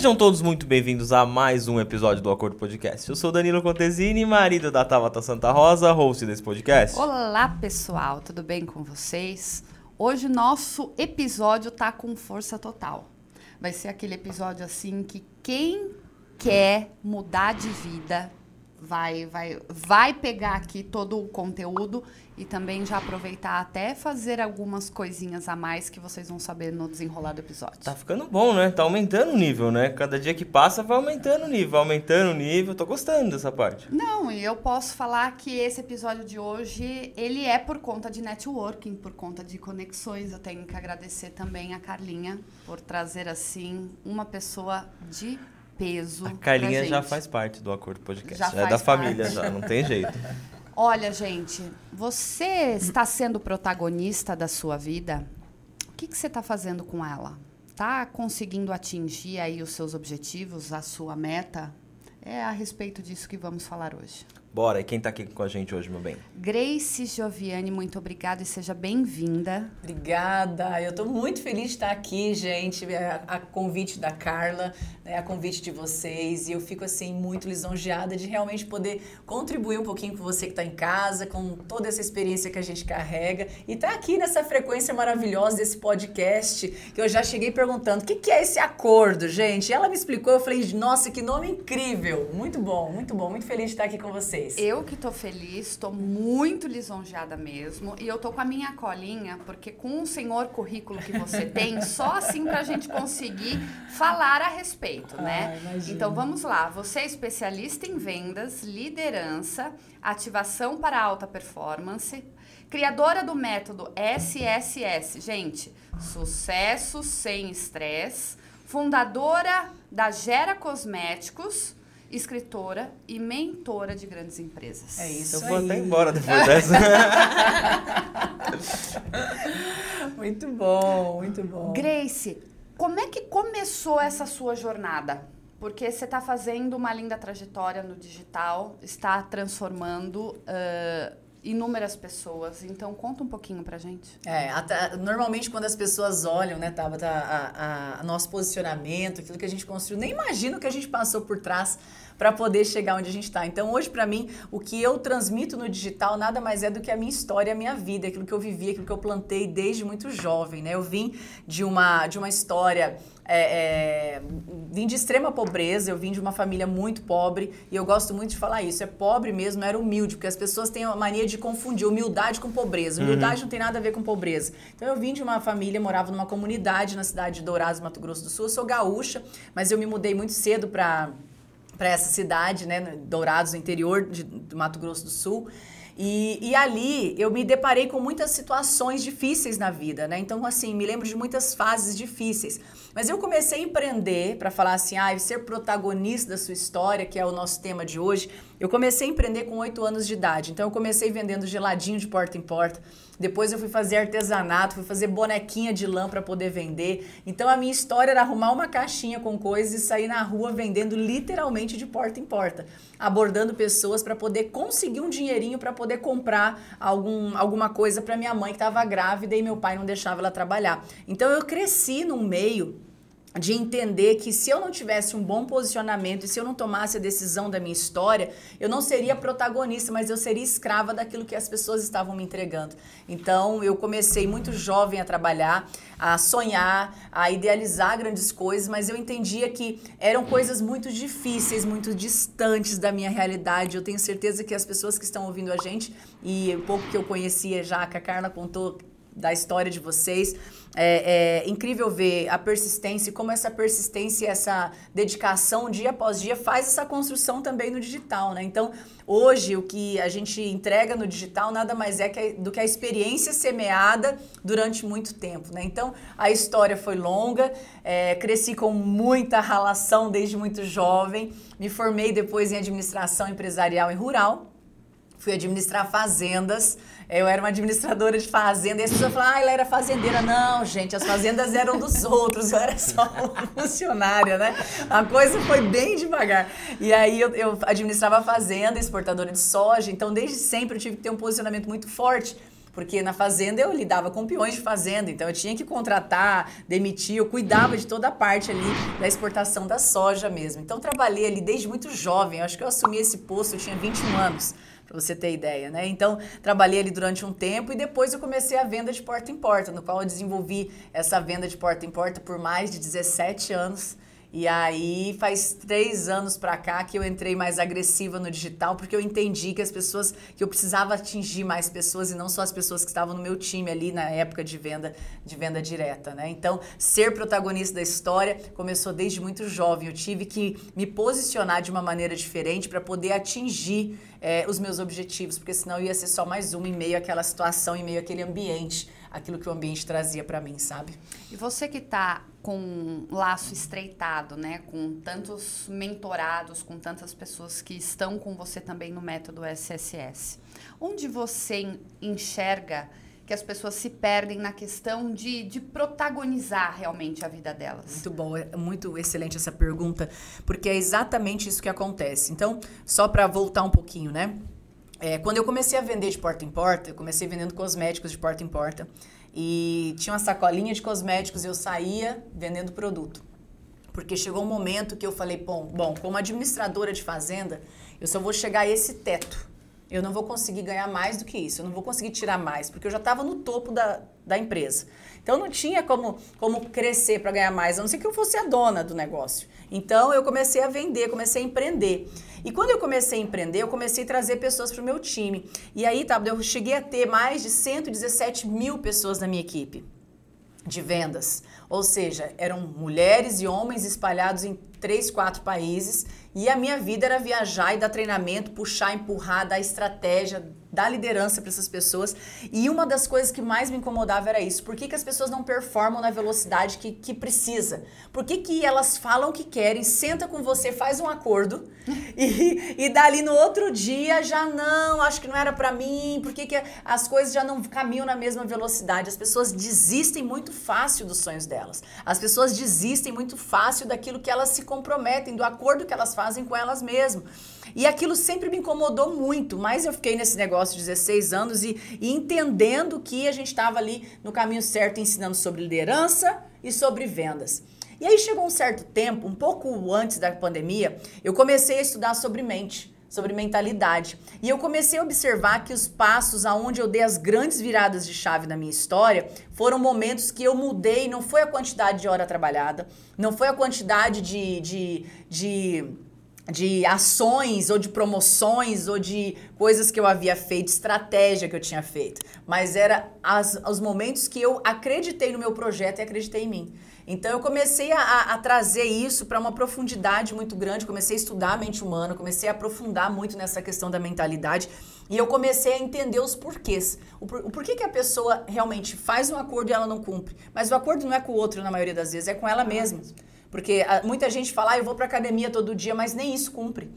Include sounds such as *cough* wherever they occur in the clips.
Sejam todos muito bem-vindos a mais um episódio do Acordo Podcast. Eu sou Danilo Contesini, marido da Tabata Santa Rosa, host desse podcast. Olá, pessoal, tudo bem com vocês? Hoje nosso episódio tá com força total. Vai ser aquele episódio assim que quem quer mudar de vida vai vai vai pegar aqui todo o conteúdo e também já aproveitar até fazer algumas coisinhas a mais que vocês vão saber no desenrolar do episódio. Tá ficando bom, né? Tá aumentando o nível, né? Cada dia que passa vai aumentando o nível, aumentando o nível. Tô gostando dessa parte. Não, e eu posso falar que esse episódio de hoje, ele é por conta de networking, por conta de conexões. Eu tenho que agradecer também a Carlinha por trazer assim uma pessoa de peso. A Carlinha já faz parte do Acordo Podcast. Já, já é da família, já, não tem jeito. *laughs* Olha, gente, você está sendo protagonista da sua vida? O que, que você está fazendo com ela? Está conseguindo atingir aí os seus objetivos, a sua meta? É a respeito disso que vamos falar hoje. Bora, e quem está aqui com a gente hoje, meu bem? Grace Gioviani, muito obrigada e seja bem-vinda. Obrigada, eu estou muito feliz de estar aqui, gente, a, a convite da Carla, né, a convite de vocês, e eu fico, assim, muito lisonjeada de realmente poder contribuir um pouquinho com você que está em casa, com toda essa experiência que a gente carrega, e estar tá aqui nessa frequência maravilhosa desse podcast, que eu já cheguei perguntando, o que, que é esse acordo, gente? E ela me explicou, eu falei, nossa, que nome incrível, muito bom, muito bom, muito feliz de estar aqui com vocês vocês. Eu que tô feliz, tô muito lisonjeada mesmo. E eu tô com a minha colinha, porque com o senhor currículo que você *laughs* tem, só assim pra gente conseguir falar a respeito, né? Ah, então vamos lá. Você é especialista em vendas, liderança, ativação para alta performance, criadora do método SSS. Gente, sucesso sem estresse, fundadora da Gera Cosméticos escritora e mentora de grandes empresas. É isso. Eu vou aí. até embora depois dessa. *laughs* muito bom, muito bom. Grace, como é que começou essa sua jornada? Porque você está fazendo uma linda trajetória no digital, está transformando. Uh, inúmeras pessoas. Então, conta um pouquinho pra gente. É, até, normalmente quando as pessoas olham, né, Tabata, a, a, a, nosso posicionamento, aquilo que a gente construiu, nem imagino o que a gente passou por trás para poder chegar onde a gente está. Então, hoje, para mim, o que eu transmito no digital nada mais é do que a minha história, a minha vida, aquilo que eu vivi, aquilo que eu plantei desde muito jovem, né? Eu vim de uma, de uma história é, é, vim de extrema pobreza, eu vim de uma família muito pobre e eu gosto muito de falar isso. É pobre mesmo, era humilde, porque as pessoas têm a mania de confundir humildade com pobreza. Uhum. Humildade uhum. não tem nada a ver com pobreza. Então eu vim de uma família, morava numa comunidade na cidade de Dourados, Mato Grosso do Sul. Eu sou gaúcha, mas eu me mudei muito cedo para para essa cidade, né, Dourados, no interior de, do Mato Grosso do Sul. E, e, ali eu me deparei com muitas situações difíceis na vida, né? Então, assim, me lembro de muitas fases difíceis. Mas eu comecei a empreender para falar assim, ah, ser protagonista da sua história, que é o nosso tema de hoje. Eu comecei a empreender com oito anos de idade. Então eu comecei vendendo geladinho de porta em porta. Depois eu fui fazer artesanato, fui fazer bonequinha de lã para poder vender. Então a minha história era arrumar uma caixinha com coisas e sair na rua vendendo literalmente de porta em porta, abordando pessoas para poder conseguir um dinheirinho para poder comprar algum, alguma coisa para minha mãe que estava grávida e meu pai não deixava ela trabalhar. Então eu cresci num meio de entender que se eu não tivesse um bom posicionamento e se eu não tomasse a decisão da minha história, eu não seria protagonista, mas eu seria escrava daquilo que as pessoas estavam me entregando. Então, eu comecei muito jovem a trabalhar, a sonhar, a idealizar grandes coisas, mas eu entendia que eram coisas muito difíceis, muito distantes da minha realidade. Eu tenho certeza que as pessoas que estão ouvindo a gente e o pouco que eu conhecia já, que a Carla contou da história de vocês. É, é, incrível ver a persistência como essa persistência essa dedicação dia após dia faz essa construção também no digital, né? Então, hoje o que a gente entrega no digital nada mais é que, do que a experiência semeada durante muito tempo, né? Então, a história foi longa, é, cresci com muita relação desde muito jovem, me formei depois em administração empresarial e rural, fui administrar fazendas, eu era uma administradora de fazenda e as pessoas falavam, ah, ela era fazendeira. Não, gente, as fazendas eram dos *laughs* outros, eu era só uma funcionária, né? A coisa foi bem devagar. E aí eu, eu administrava a fazenda, exportadora de soja, então desde sempre eu tive que ter um posicionamento muito forte Porque na fazenda eu lidava com peões de fazenda, então eu tinha que contratar, demitir, eu cuidava de toda a parte ali da exportação da soja mesmo. Então trabalhei ali desde muito jovem, eu acho que eu assumi esse posto, eu tinha 21 anos para você ter ideia, né? Então, trabalhei ali durante um tempo e depois eu comecei a venda de porta em porta, no qual eu desenvolvi essa venda de porta em porta por mais de 17 anos. E aí faz três anos para cá que eu entrei mais agressiva no digital, porque eu entendi que as pessoas, que eu precisava atingir mais pessoas e não só as pessoas que estavam no meu time ali na época de venda, de venda direta, né? Então, ser protagonista da história começou desde muito jovem. Eu tive que me posicionar de uma maneira diferente para poder atingir é, os meus objetivos, porque senão eu ia ser só mais uma em meio àquela situação, em meio àquele ambiente, aquilo que o ambiente trazia para mim, sabe? E você que está com um laço estreitado, né, com tantos mentorados, com tantas pessoas que estão com você também no método SSS, onde você enxerga que as pessoas se perdem na questão de, de protagonizar realmente a vida delas? Muito bom, é muito excelente essa pergunta, porque é exatamente isso que acontece. Então, só para voltar um pouquinho, né? É, quando eu comecei a vender de porta em porta, eu comecei vendendo cosméticos de porta em porta e tinha uma sacolinha de cosméticos e eu saía vendendo produto. Porque chegou um momento que eu falei, bom, bom, como administradora de fazenda, eu só vou chegar a esse teto. Eu não vou conseguir ganhar mais do que isso, eu não vou conseguir tirar mais, porque eu já estava no topo da, da empresa. Então não tinha como, como crescer para ganhar mais, a não ser que eu fosse a dona do negócio. Então eu comecei a vender, comecei a empreender. E quando eu comecei a empreender, eu comecei a trazer pessoas para o meu time. E aí, tá, eu cheguei a ter mais de 117 mil pessoas na minha equipe de vendas. Ou seja, eram mulheres e homens espalhados em três, quatro países e a minha vida era viajar e dar treinamento, puxar, empurrar, dar estratégia, dar liderança para essas pessoas. E uma das coisas que mais me incomodava era isso. Por que, que as pessoas não performam na velocidade que, que precisa? Por que, que elas falam que querem, senta com você, faz um acordo *laughs* e, e dali no outro dia já não, acho que não era para mim, por que, que as coisas já não caminham na mesma velocidade? As pessoas desistem muito fácil dos sonhos delas. As pessoas desistem muito fácil daquilo que elas se comprometem, do acordo que elas fazem com elas mesmas. E aquilo sempre me incomodou muito, mas eu fiquei nesse negócio de 16 anos e, e entendendo que a gente estava ali no caminho certo, ensinando sobre liderança e sobre vendas. E aí chegou um certo tempo, um pouco antes da pandemia, eu comecei a estudar sobre mente sobre mentalidade. E eu comecei a observar que os passos aonde eu dei as grandes viradas de chave na minha história foram momentos que eu mudei, não foi a quantidade de hora trabalhada, não foi a quantidade de, de, de de ações ou de promoções ou de coisas que eu havia feito, estratégia que eu tinha feito, mas era as, os momentos que eu acreditei no meu projeto e acreditei em mim. Então eu comecei a, a trazer isso para uma profundidade muito grande, comecei a estudar a mente humana, comecei a aprofundar muito nessa questão da mentalidade e eu comecei a entender os porquês. O, por, o porquê que a pessoa realmente faz um acordo e ela não cumpre. Mas o acordo não é com o outro na maioria das vezes, é com ela mesma. Porque a, muita gente fala, ah, eu vou para academia todo dia, mas nem isso cumpre.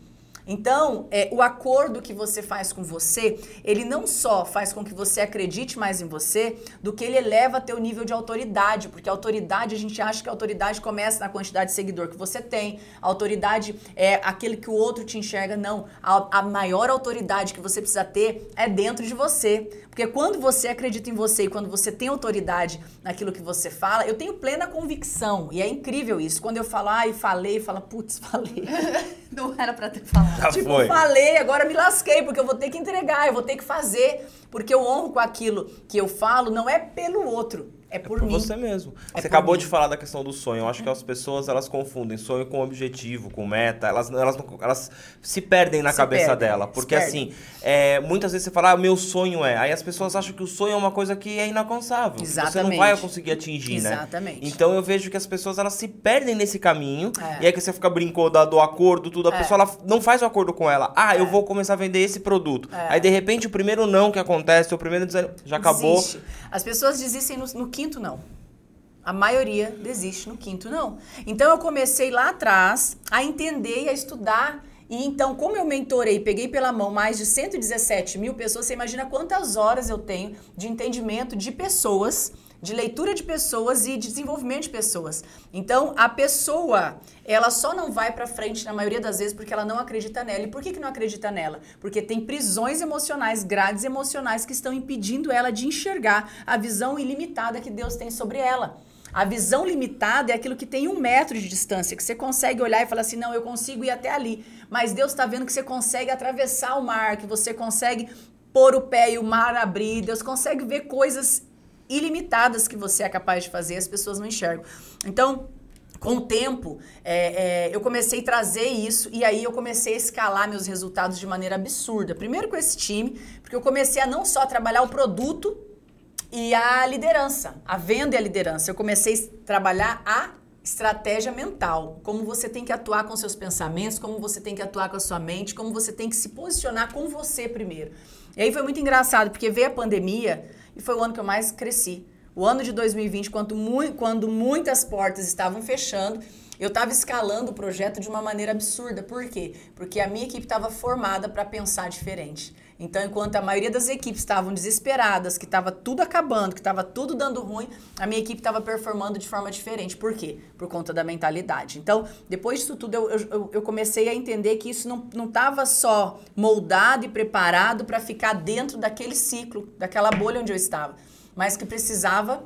Então, é, o acordo que você faz com você, ele não só faz com que você acredite mais em você, do que ele eleva teu nível de autoridade, porque autoridade, a gente acha que a autoridade começa na quantidade de seguidor que você tem, a autoridade é aquele que o outro te enxerga, não. A, a maior autoridade que você precisa ter é dentro de você. Porque quando você acredita em você e quando você tem autoridade naquilo que você fala, eu tenho plena convicção, e é incrível isso. Quando eu falo, ai, falei, fala, putz, falei. *laughs* Não era para ter falado. Já tipo, foi. falei, agora me lasquei, porque eu vou ter que entregar, eu vou ter que fazer, porque eu honro com aquilo que eu falo, não é pelo outro, é por, É por mim. você mesmo. É você acabou mim. de falar da questão do sonho. Eu acho que as pessoas elas confundem sonho com objetivo, com meta. Elas, elas, elas se perdem na Se cabeça perdem, dela. Porque assim, é, muitas vezes você fala, ah, meu sonho é. Aí as pessoas acham que o sonho é uma coisa que é inalcançável. que Você não Exatamente. vai conseguir atingir, né? Exatamente. Então eu vejo que as pessoas elas se perdem nesse caminho. É. E aí que você fica brincando do acordo, tudo. A É. pessoa ela não faz o acordo com ela. Ah, eu vou começar a vender esse produto. É. Aí de repente o primeiro não que acontece, o primeiro já acabou. Desiste. As pessoas desistem no, no quinto não. A maioria desiste no quinto não. Então eu comecei lá atrás a entender e a estudar. E então, como eu mentorei, peguei pela mão mais de 117 mil pessoas, você imagina quantas horas eu tenho de entendimento de pessoas de leitura de pessoas e de desenvolvimento de pessoas. Então, a pessoa, ela só não vai para frente na maioria das vezes porque ela não acredita nela. E por que, que não acredita nela? Porque tem prisões emocionais, grades emocionais que estão impedindo ela de enxergar a visão ilimitada que Deus tem sobre ela. A visão limitada é aquilo que tem um metro de distância, que você consegue olhar e falar assim: não, eu consigo ir até ali. Mas Deus está vendo que você consegue atravessar o mar, que você consegue pôr o pé e o mar abrir. Deus consegue ver coisas ilimitadas que você é capaz de fazer, as pessoas não enxergam. Então, com o tempo, é, é, eu comecei a trazer isso e aí eu comecei a escalar meus resultados de maneira absurda. Primeiro com esse time, porque eu comecei a não só trabalhar o produto e a liderança, a venda e a liderança. Eu comecei a trabalhar a estratégia mental, como você tem que atuar com seus pensamentos, como você tem que atuar com a sua mente, como você tem que se posicionar com você primeiro. E aí foi muito engraçado, porque veio a pandemia e foi o ano que eu mais cresci. O ano de 2020, quando, mu quando muitas portas estavam fechando, eu estava escalando o projeto de uma maneira absurda. Por quê? Porque a minha equipe estava formada para pensar diferente. Então, enquanto a maioria das equipes estavam desesperadas, que estava tudo acabando, que estava tudo dando ruim, a minha equipe estava performando de forma diferente. Por quê? Por conta da mentalidade. Então, depois disso tudo, eu, eu, eu comecei a entender que isso não estava só moldado e preparado para ficar dentro daquele ciclo, daquela bolha onde eu estava, mas que precisava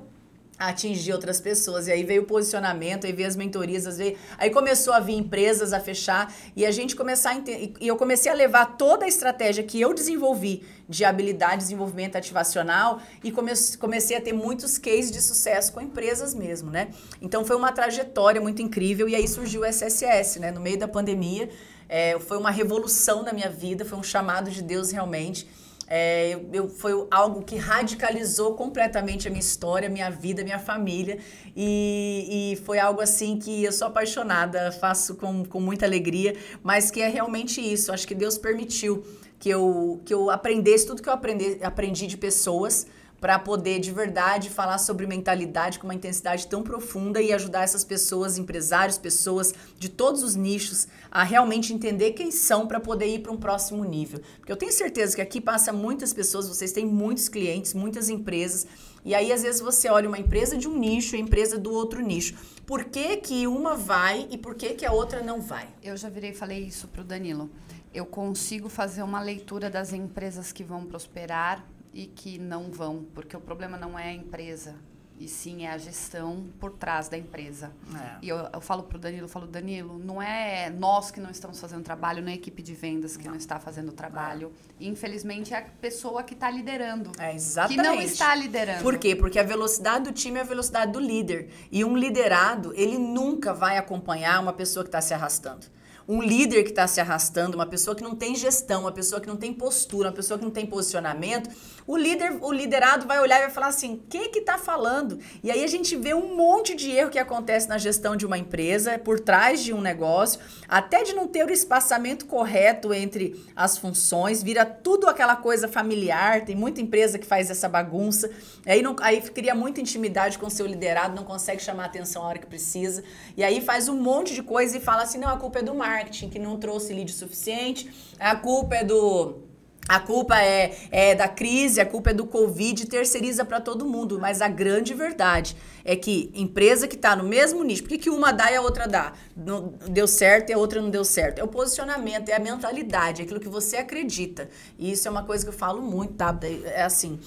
atingir outras pessoas. E aí veio o posicionamento, aí veio as mentorias, veio... aí começou a vir empresas a fechar e a gente começar a entender, e eu comecei a levar toda a estratégia que eu desenvolvi de habilidade, desenvolvimento ativacional e comecei a ter muitos cases de sucesso com empresas mesmo, né? Então foi uma trajetória muito incrível e aí surgiu o SSS, né? No meio da pandemia, é, foi uma revolução na minha vida, foi um chamado de Deus realmente. É, eu, eu, foi algo que radicalizou completamente a minha história, minha vida, minha família. E, e foi algo assim que eu sou apaixonada, faço com, com muita alegria, mas que é realmente isso. Acho que Deus permitiu que eu, que eu aprendesse tudo que eu aprendi, aprendi de pessoas para poder de verdade falar sobre mentalidade com uma intensidade tão profunda e ajudar essas pessoas, empresários, pessoas de todos os nichos a realmente entender quem são para poder ir para um próximo nível. Porque eu tenho certeza que aqui passa muitas pessoas, vocês têm muitos clientes, muitas empresas, e aí às vezes você olha uma empresa de um nicho e a empresa do outro nicho. Por que, que uma vai e por que, que a outra não vai? Eu já virei e falei isso para o Danilo. Eu consigo fazer uma leitura das empresas que vão prosperar e que não vão, porque o problema não é a empresa, e sim é a gestão por trás da empresa. É. E eu, eu falo para o Danilo, eu falo, Danilo, não é nós que não estamos fazendo trabalho, não é a equipe de vendas que não, não está fazendo trabalho. É. Infelizmente, é a pessoa que está liderando. É, exatamente. Que não está liderando. Por quê? Porque a velocidade do time é a velocidade do líder. E um liderado, ele nunca vai acompanhar uma pessoa que está se arrastando um líder que está se arrastando, uma pessoa que não tem gestão, uma pessoa que não tem postura, uma pessoa que não tem posicionamento, o líder, o liderado vai olhar e vai falar assim: "O que que tá falando?". E aí a gente vê um monte de erro que acontece na gestão de uma empresa, por trás de um negócio, até de não ter o espaçamento correto entre as funções, vira tudo aquela coisa familiar. Tem muita empresa que faz essa bagunça. Aí não, aí cria muita intimidade com o seu liderado, não consegue chamar atenção a hora que precisa. E aí faz um monte de coisa e fala assim: "Não, a culpa é do mar marketing que não trouxe lead suficiente, a culpa é do a culpa é, é, da crise, a culpa é do Covid, terceiriza para todo mundo. Mas a grande verdade é que empresa que está no mesmo nicho, por que, que uma dá e a outra dá? Não deu certo e a outra não deu certo. É o posicionamento, é a mentalidade, é aquilo que você acredita. E isso é uma coisa que eu falo muito, tá? É assim,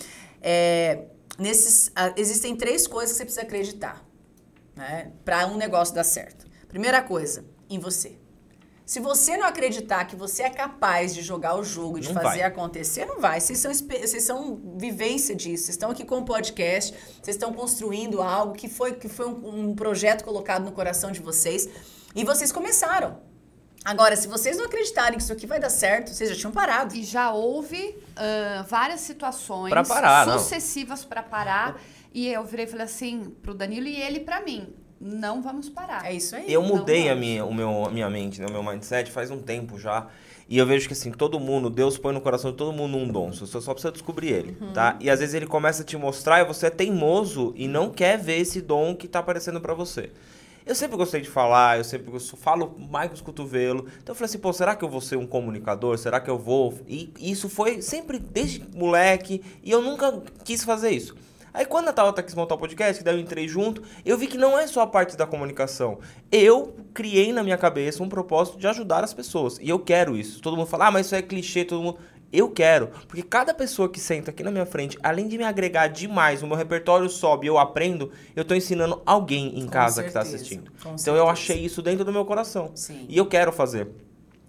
é, nesses, existem três coisas que você precisa acreditar né, para um negócio dar certo. Primeira coisa, em você. Se você não acreditar que você é capaz de jogar o jogo, de não fazer vai. acontecer, não vai. Vocês são, vocês são vivência disso. Vocês estão aqui com o podcast, vocês estão construindo algo que foi, que foi um, um projeto colocado no coração de vocês e vocês começaram. Agora, se vocês não acreditarem que isso aqui vai dar certo, vocês já tinham parado. E já houve uh, várias situações pra parar, sucessivas para parar. E eu virei e falei assim pro Danilo e ele para mim não vamos parar. É isso aí. Eu mudei a minha, o meu, a minha mente, né, o meu mindset faz um tempo já. E eu vejo que assim, todo mundo, Deus põe no coração de todo mundo um dom. Você só precisa descobrir ele, uhum. tá? E às vezes ele começa a te mostrar e você é teimoso e não quer ver esse dom que tá aparecendo para você. Eu sempre gostei de falar, eu sempre falo mais com os cotovelos. Então eu falei assim, pô, será que eu vou ser um comunicador? Será que eu vou? E isso foi sempre desde moleque e eu nunca quis fazer isso. Aí quando a Tabata quis montar o podcast, que daí eu entrei junto, eu vi que não é só a parte da comunicação. Eu criei na minha cabeça um propósito de ajudar as pessoas. E eu quero isso. Todo mundo fala, ah, mas isso é clichê, todo mundo. Eu quero, porque cada pessoa que senta aqui na minha frente, além de me agregar demais, o meu repertório sobe, eu aprendo, eu tô ensinando alguém em Com casa que tá certeza, assistindo. com Então eu certeza. achei isso dentro do meu coração. Sim. E eu quero fazer.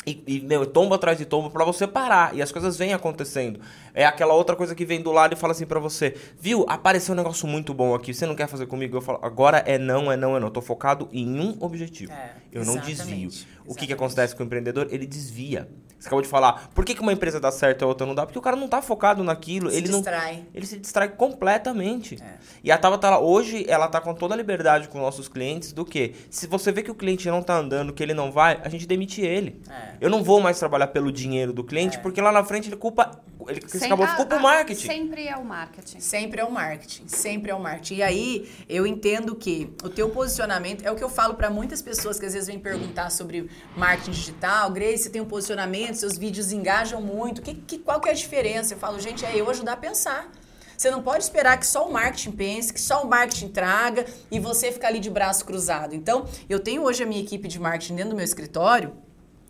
E, e meu, tombo atrás de tombo pra você parar. E as coisas vêm acontecendo. É aquela outra coisa que vem do lado e fala assim pra você: Viu, apareceu um negócio muito bom aqui. Você não quer fazer comigo? Eu falo: Agora é não, é não, é não. Eu tô focado em um objetivo. É, eu não desvio. O que, que acontece com o empreendedor? Ele desvia. Você acabou de falar. Por que, que uma empresa dá certo e a outra não dá? Porque o cara não tá focado naquilo. Se ele não distrai. ele se distrai completamente. É. E a Tabata, ela- hoje, ela tá com toda a liberdade com nossos clientes do que? Se você vê que o cliente não tá andando, que ele não vai, a gente demite ele. É. Eu não vou mais trabalhar pelo dinheiro do cliente, porque lá na frente ele culpa. Ele Sem- acabou a- culpa o a- marketing. Sempre é o marketing. Sempre é o marketing, sempre é o marketing. E aí, eu entendo que o teu posicionamento é o que eu falo para muitas pessoas que às vezes vêm perguntar sobre marketing digital. Grace, você tem um posicionamento, seus vídeos engajam muito. Que, que, qual que é a diferença? Eu falo, gente, é eu ajudar a pensar. Você não pode esperar que só o marketing pense, que só o marketing traga e você ficar ali de braço cruzado. Então, eu tenho hoje a minha equipe de marketing dentro do meu escritório.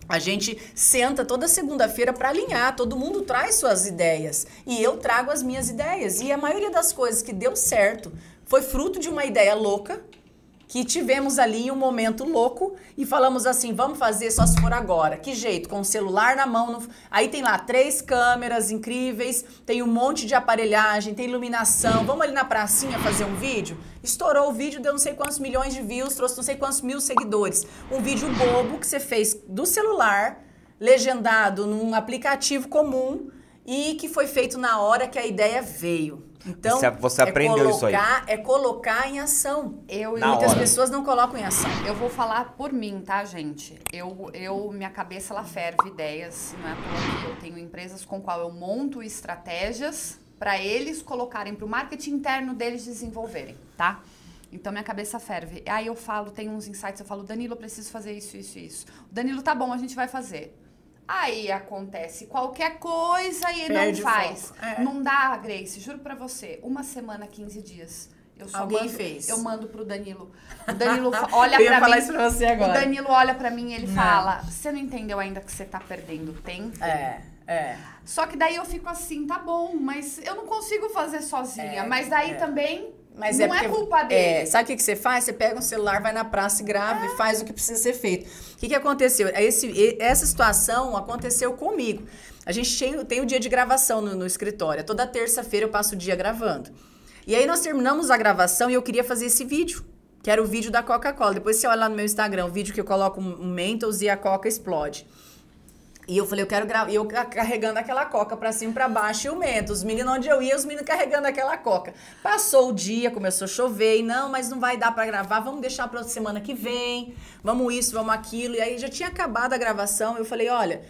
A gente senta toda segunda-feira para alinhar, todo mundo traz suas ideias e eu trago as minhas ideias. E a maioria das coisas que deu certo foi fruto de uma ideia louca que tivemos ali um momento louco e falamos assim, vamos fazer só se for agora. Que jeito? Com o celular na mão. no- Aí tem lá três câmeras incríveis, tem um monte de aparelhagem, tem iluminação. Vamos ali na pracinha fazer um vídeo? Estourou o vídeo, deu não sei quantos milhões de views, trouxe não sei quantos mil seguidores. Um vídeo bobo que você fez do celular, legendado num aplicativo comum e que foi feito na hora que a ideia veio. Então, Você- você aprendeu isso aí. colocar- É colocar em ação. Eu, Na Muitas hora. pessoas não colocam em ação. Eu vou falar por mim, tá, gente? Eu, eu minha cabeça ela ferve ideias, não é à toa que eu tenho empresas com qual eu monto estratégias para eles colocarem para o marketing interno deles desenvolverem, tá? Então minha cabeça ferve. Aí eu falo, tem uns insights, eu falo, Danilo, eu preciso fazer isso, isso, isso. O Danilo, tá bom, a gente vai fazer. Aí acontece qualquer coisa e Perde não o faz. É. Não dá, Grace, juro pra você, uma semana, 15 dias. Eu só Alguém mando, fez. Eu mando pro Danilo. O Danilo *laughs* olha Eu ia pra falar mim. isso pra você O agora. Danilo olha pra mim e ele Não. fala: Você não entendeu ainda que você tá perdendo tempo? É, é. Só que daí eu fico assim, tá bom, mas eu não consigo fazer sozinha. É, mas daí é. também Mas não é, é, porque- culpa dele. É, sabe o que, que você faz? Você pega um celular, vai na praça e grava e faz o que precisa ser feito. O que, que aconteceu? Esse, e- essa situação aconteceu comigo. A gente tem, tem o dia de gravação no, no escritório. Toda terça-feira eu passo o dia gravando. E aí nós terminamos a gravação e eu queria fazer esse vídeo. Que era o vídeo da Coca-Cola. Depois você olha lá no meu Instagram, o vídeo que eu coloco um Mentos e a Coca explode. E eu falei, eu quero gravar. E eu ca- carregando aquela coca pra cima pra baixo e o mento. Os meninos, onde eu ia, os meninos carregando aquela coca. Passou o dia, começou a chover. E não, mas não vai dar pra gravar. Vamos deixar pra semana que vem. Vamos isso, vamos aquilo. E aí já tinha acabado a gravação. Eu falei, olha.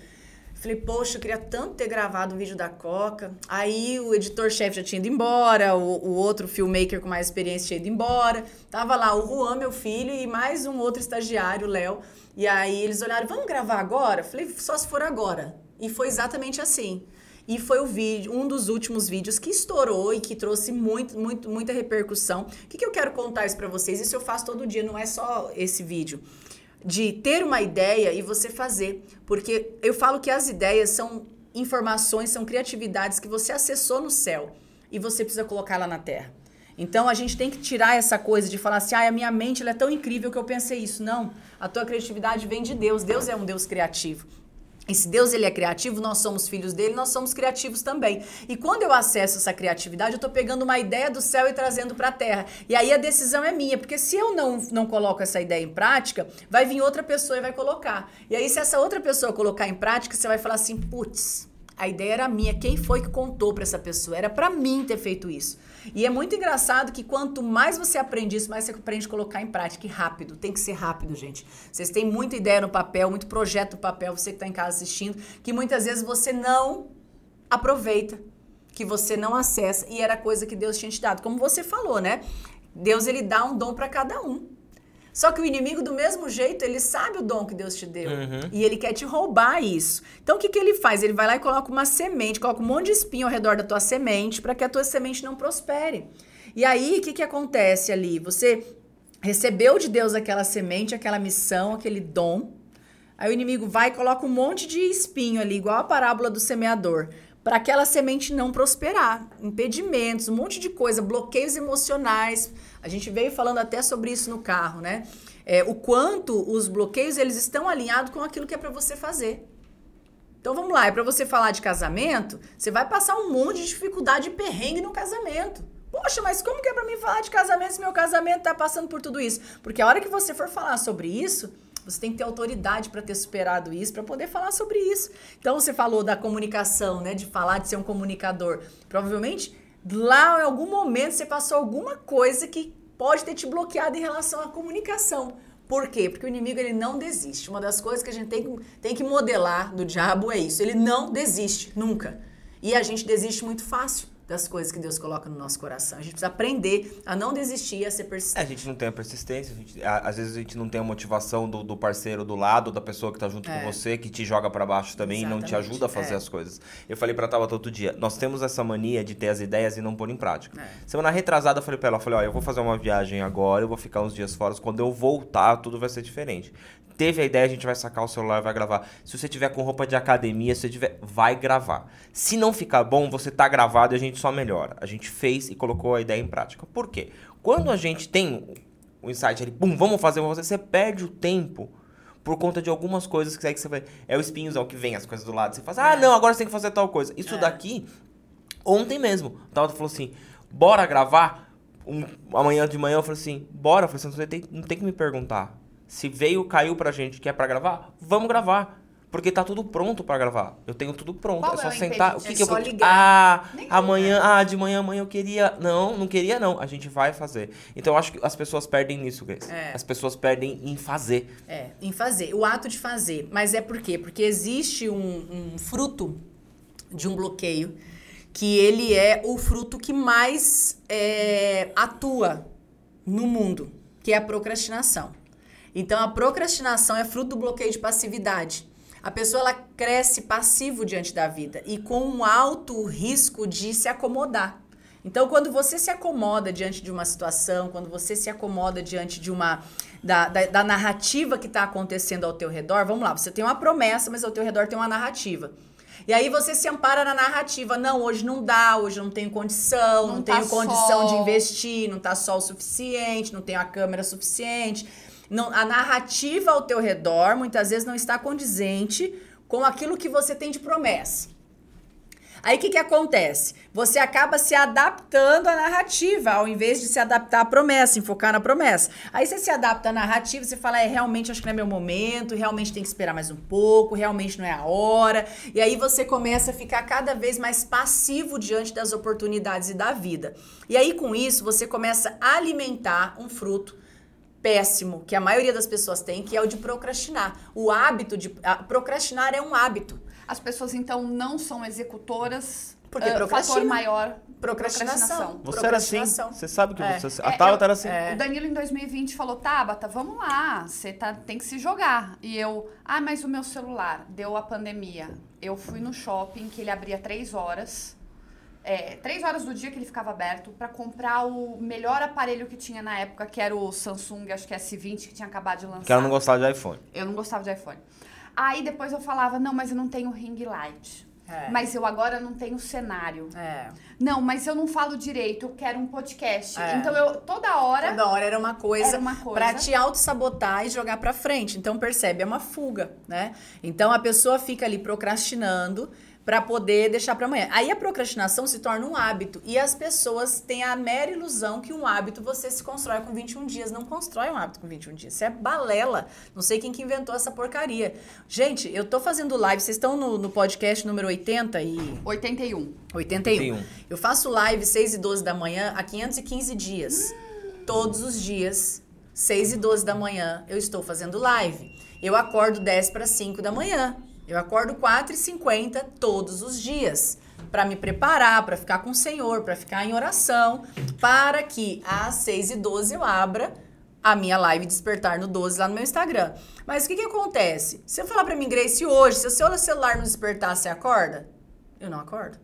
Falei, poxa, eu queria tanto ter gravado o vídeo da Coca. Aí o editor-chefe já tinha ido embora, o, o outro filmmaker com mais experiência tinha ido embora. Tava lá o Juan, meu filho, e mais um outro estagiário, Léo. E aí eles olharam, vamos gravar agora? Falei, só se for agora. E foi exatamente assim. E foi o vídeo, um dos últimos vídeos que estourou e que trouxe muito, muito, muita repercussão. O que, que eu quero contar isso pra vocês? Isso eu faço todo dia, não é só esse vídeo de ter uma ideia e você fazer. Porque eu falo que as ideias são informações, são criatividades que você acessou no céu e você precisa colocar lá na terra. Então a gente tem que tirar essa coisa de falar assim, ah, a minha mente é tão incrível que eu pensei isso. Não, a tua criatividade vem de Deus. Deus é um Deus criativo. E se Deus ele é criativo, nós somos filhos dele, nós somos criativos também. E quando eu acesso essa criatividade, eu estou pegando uma ideia do céu e trazendo para a terra. E aí a decisão é minha, porque se eu não, não coloco essa ideia em prática, vai vir outra pessoa e vai colocar. E aí se essa outra pessoa colocar em prática, você vai falar assim, putz, a ideia era minha. Quem foi que contou para essa pessoa? Era para mim ter feito isso. E é muito engraçado que quanto mais você aprende isso, mais você aprende a colocar em prática. E rápido. Tem que ser rápido, gente. Vocês têm muita ideia no papel, muito projeto no papel, você que está em casa assistindo, que muitas vezes você não aproveita, que você não acessa. E era coisa que Deus tinha te dado. Como você falou, né? Deus, ele dá um dom para cada um. Só que o inimigo, do mesmo jeito, ele sabe o dom que Deus te deu. Uhum. E ele quer te roubar isso. Então, o que, que ele faz? Ele vai lá e coloca uma semente, coloca um monte de espinho ao redor da tua semente para que a tua semente não prospere. E aí, o que, que acontece ali? Você recebeu de Deus aquela semente, aquela missão, aquele dom. Aí o inimigo vai e coloca um monte de espinho ali, igual a parábola do semeador, para aquela semente não prosperar. Impedimentos, um monte de coisa, bloqueios emocionais. A gente veio falando até sobre isso no carro, né? É, o quanto os bloqueios eles estão alinhados com aquilo que é para você fazer. Então vamos lá, é para você falar de casamento, você vai passar um monte de dificuldade e perrengue no casamento. Poxa, mas como que é para mim falar de casamento se meu casamento tá passando por tudo isso? Porque a hora que você for falar sobre isso, você tem que ter autoridade para ter superado isso, para poder falar sobre isso. Então você falou da comunicação, né, de falar de ser um comunicador. Provavelmente lá em algum momento você passou alguma coisa que pode ter te bloqueado em relação à comunicação. Por quê? Porque o inimigo ele não desiste. Uma das coisas que a gente tem, tem que modelar do diabo é isso. Ele não desiste, nunca. E a gente desiste muito fácil das coisas que Deus coloca no nosso coração. A gente precisa aprender a não desistir, a ser persistente. É, a gente não tem a persistência, a gente, a, às vezes a gente não tem a motivação do, do parceiro do lado, da pessoa que está junto é. com você, que te joga para baixo também Exatamente. e não te ajuda a fazer é. as coisas. Eu falei para Tabata outro dia, nós temos essa mania de ter as ideias e não pôr em prática. É. Semana retrasada eu falei para ela, eu falei, ó, eu vou fazer uma viagem agora, eu vou ficar uns dias fora, quando eu voltar tudo vai ser diferente teve a ideia, a gente vai sacar o celular e vai gravar. Se você tiver com roupa de academia, se você tiver, vai gravar. Se não ficar bom, você tá gravado e a gente só melhora. A gente fez e colocou a ideia em prática. Por quê? Quando a gente tem o insight ali, pum, vamos fazer, vamos fazer, você perde o tempo por conta de algumas coisas que, você vai. É o espinhozão que vem as coisas do lado. Você faz, ah, é. não, agora você tem que fazer tal coisa. Isso é. daqui, ontem mesmo, o Tauta falou assim: bora gravar. Um, amanhã de manhã eu falei assim: bora. Eu falei assim, você tem, não tem que me perguntar. Se veio, caiu pra gente que é pra gravar, vamos gravar. Porque tá tudo pronto para gravar. Eu tenho tudo pronto. Qual é só é sentar. O que, é que eu vou. Ligar. Ah, Nem amanhã. Ligar. Ah, de manhã, amanhã eu queria. Não, não queria, não. A gente vai fazer. Então eu acho que as pessoas perdem nisso, Grace. É. As pessoas perdem em fazer. É, em fazer. O ato de fazer. Mas é por quê? Porque existe um, um fruto de um bloqueio que ele é o fruto que mais é, atua no mundo, que é a procrastinação. Então a procrastinação é fruto do bloqueio de passividade. A pessoa ela cresce passivo diante da vida e com um alto risco de se acomodar. Então, quando você se acomoda diante de uma situação, quando você se acomoda diante de uma da, da, da narrativa que está acontecendo ao teu redor, vamos lá, você tem uma promessa, mas ao teu redor tem uma narrativa. E aí você se ampara na narrativa. Não, hoje não dá, hoje não tenho condição, não, não tá tenho condição sol. de investir, não tá sol suficiente, não tenho a câmera suficiente. Não, a narrativa ao teu redor muitas vezes não está condizente com aquilo que você tem de promessa. Aí o que, que acontece? Você acaba se adaptando à narrativa, ao invés de se adaptar à promessa, enfocar na promessa. Aí você se adapta à narrativa, você fala, é, realmente acho que não é meu momento, realmente tem que esperar mais um pouco, realmente não é a hora. E aí você começa a ficar cada vez mais passivo diante das oportunidades e da vida. E aí com isso você começa a alimentar um fruto péssimo que a maioria das pessoas tem, que é o de procrastinar. O hábito de procrastinar é um hábito. As pessoas então não são executoras porque uh, fator maior procrastinação. Você era assim? Você sabe que é. você. A é, Tabata era assim. É. O Danilo em 2020 falou: Tabata, vamos lá, você tá, tem que se jogar. E eu, ah, mas o meu celular deu a pandemia. Eu fui no shopping que ele abria três horas é, três horas do dia que ele ficava aberto para comprar o melhor aparelho que tinha na época, que era o Samsung, acho que é S20, que tinha acabado de lançar. Que ela não gostava de iPhone. Eu não gostava de iPhone. Aí depois eu falava, não, mas eu não tenho ring light. É. Mas eu agora não tenho cenário. É. Não, mas eu não falo direito, eu quero um podcast. É. Então eu toda hora. Toda hora era uma coisa, era uma coisa. pra te auto-sabotar e jogar pra frente. Então percebe, é uma fuga, né? Então a pessoa fica ali procrastinando para poder deixar para amanhã. Aí a procrastinação se torna um hábito e as pessoas têm a mera ilusão que um hábito você se constrói com 21 dias. Não constrói um hábito com 21 dias. Isso é balela. Não sei quem que inventou essa porcaria. Gente, eu tô fazendo live, vocês estão no, no podcast número 80 e 81. 81. 81. Eu faço live 6 e 12 da manhã há 515 dias. Hum. Todos os dias, 6 e 12 da manhã, eu estou fazendo live. Eu acordo 10 para 5 da manhã. Eu acordo 4h50 todos os dias para me preparar, para ficar com o Senhor, para ficar em oração, para que às 6h12 eu abra a minha live Despertar no 12 lá no meu Instagram. Mas o que, que acontece? Se eu falar para mim, Grace, hoje, se o seu celular não despertar, você acorda? Eu não acordo.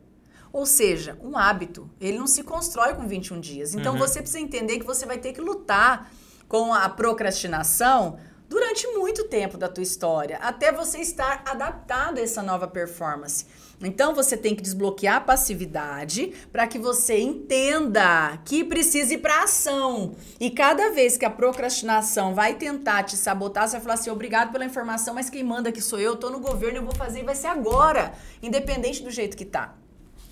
Ou seja, um hábito, ele não se constrói com 21 dias. Então Uhum. você precisa entender que você vai ter que lutar com a procrastinação durante muito tempo da tua história, até você estar adaptado a essa nova performance. Então você tem que desbloquear a passividade para que você entenda que precisa ir para ação. E cada vez que a procrastinação vai tentar te sabotar, você vai falar assim: "Obrigado pela informação, mas quem manda aqui sou eu, tô no governo, eu vou fazer e vai ser agora, independente do jeito que tá".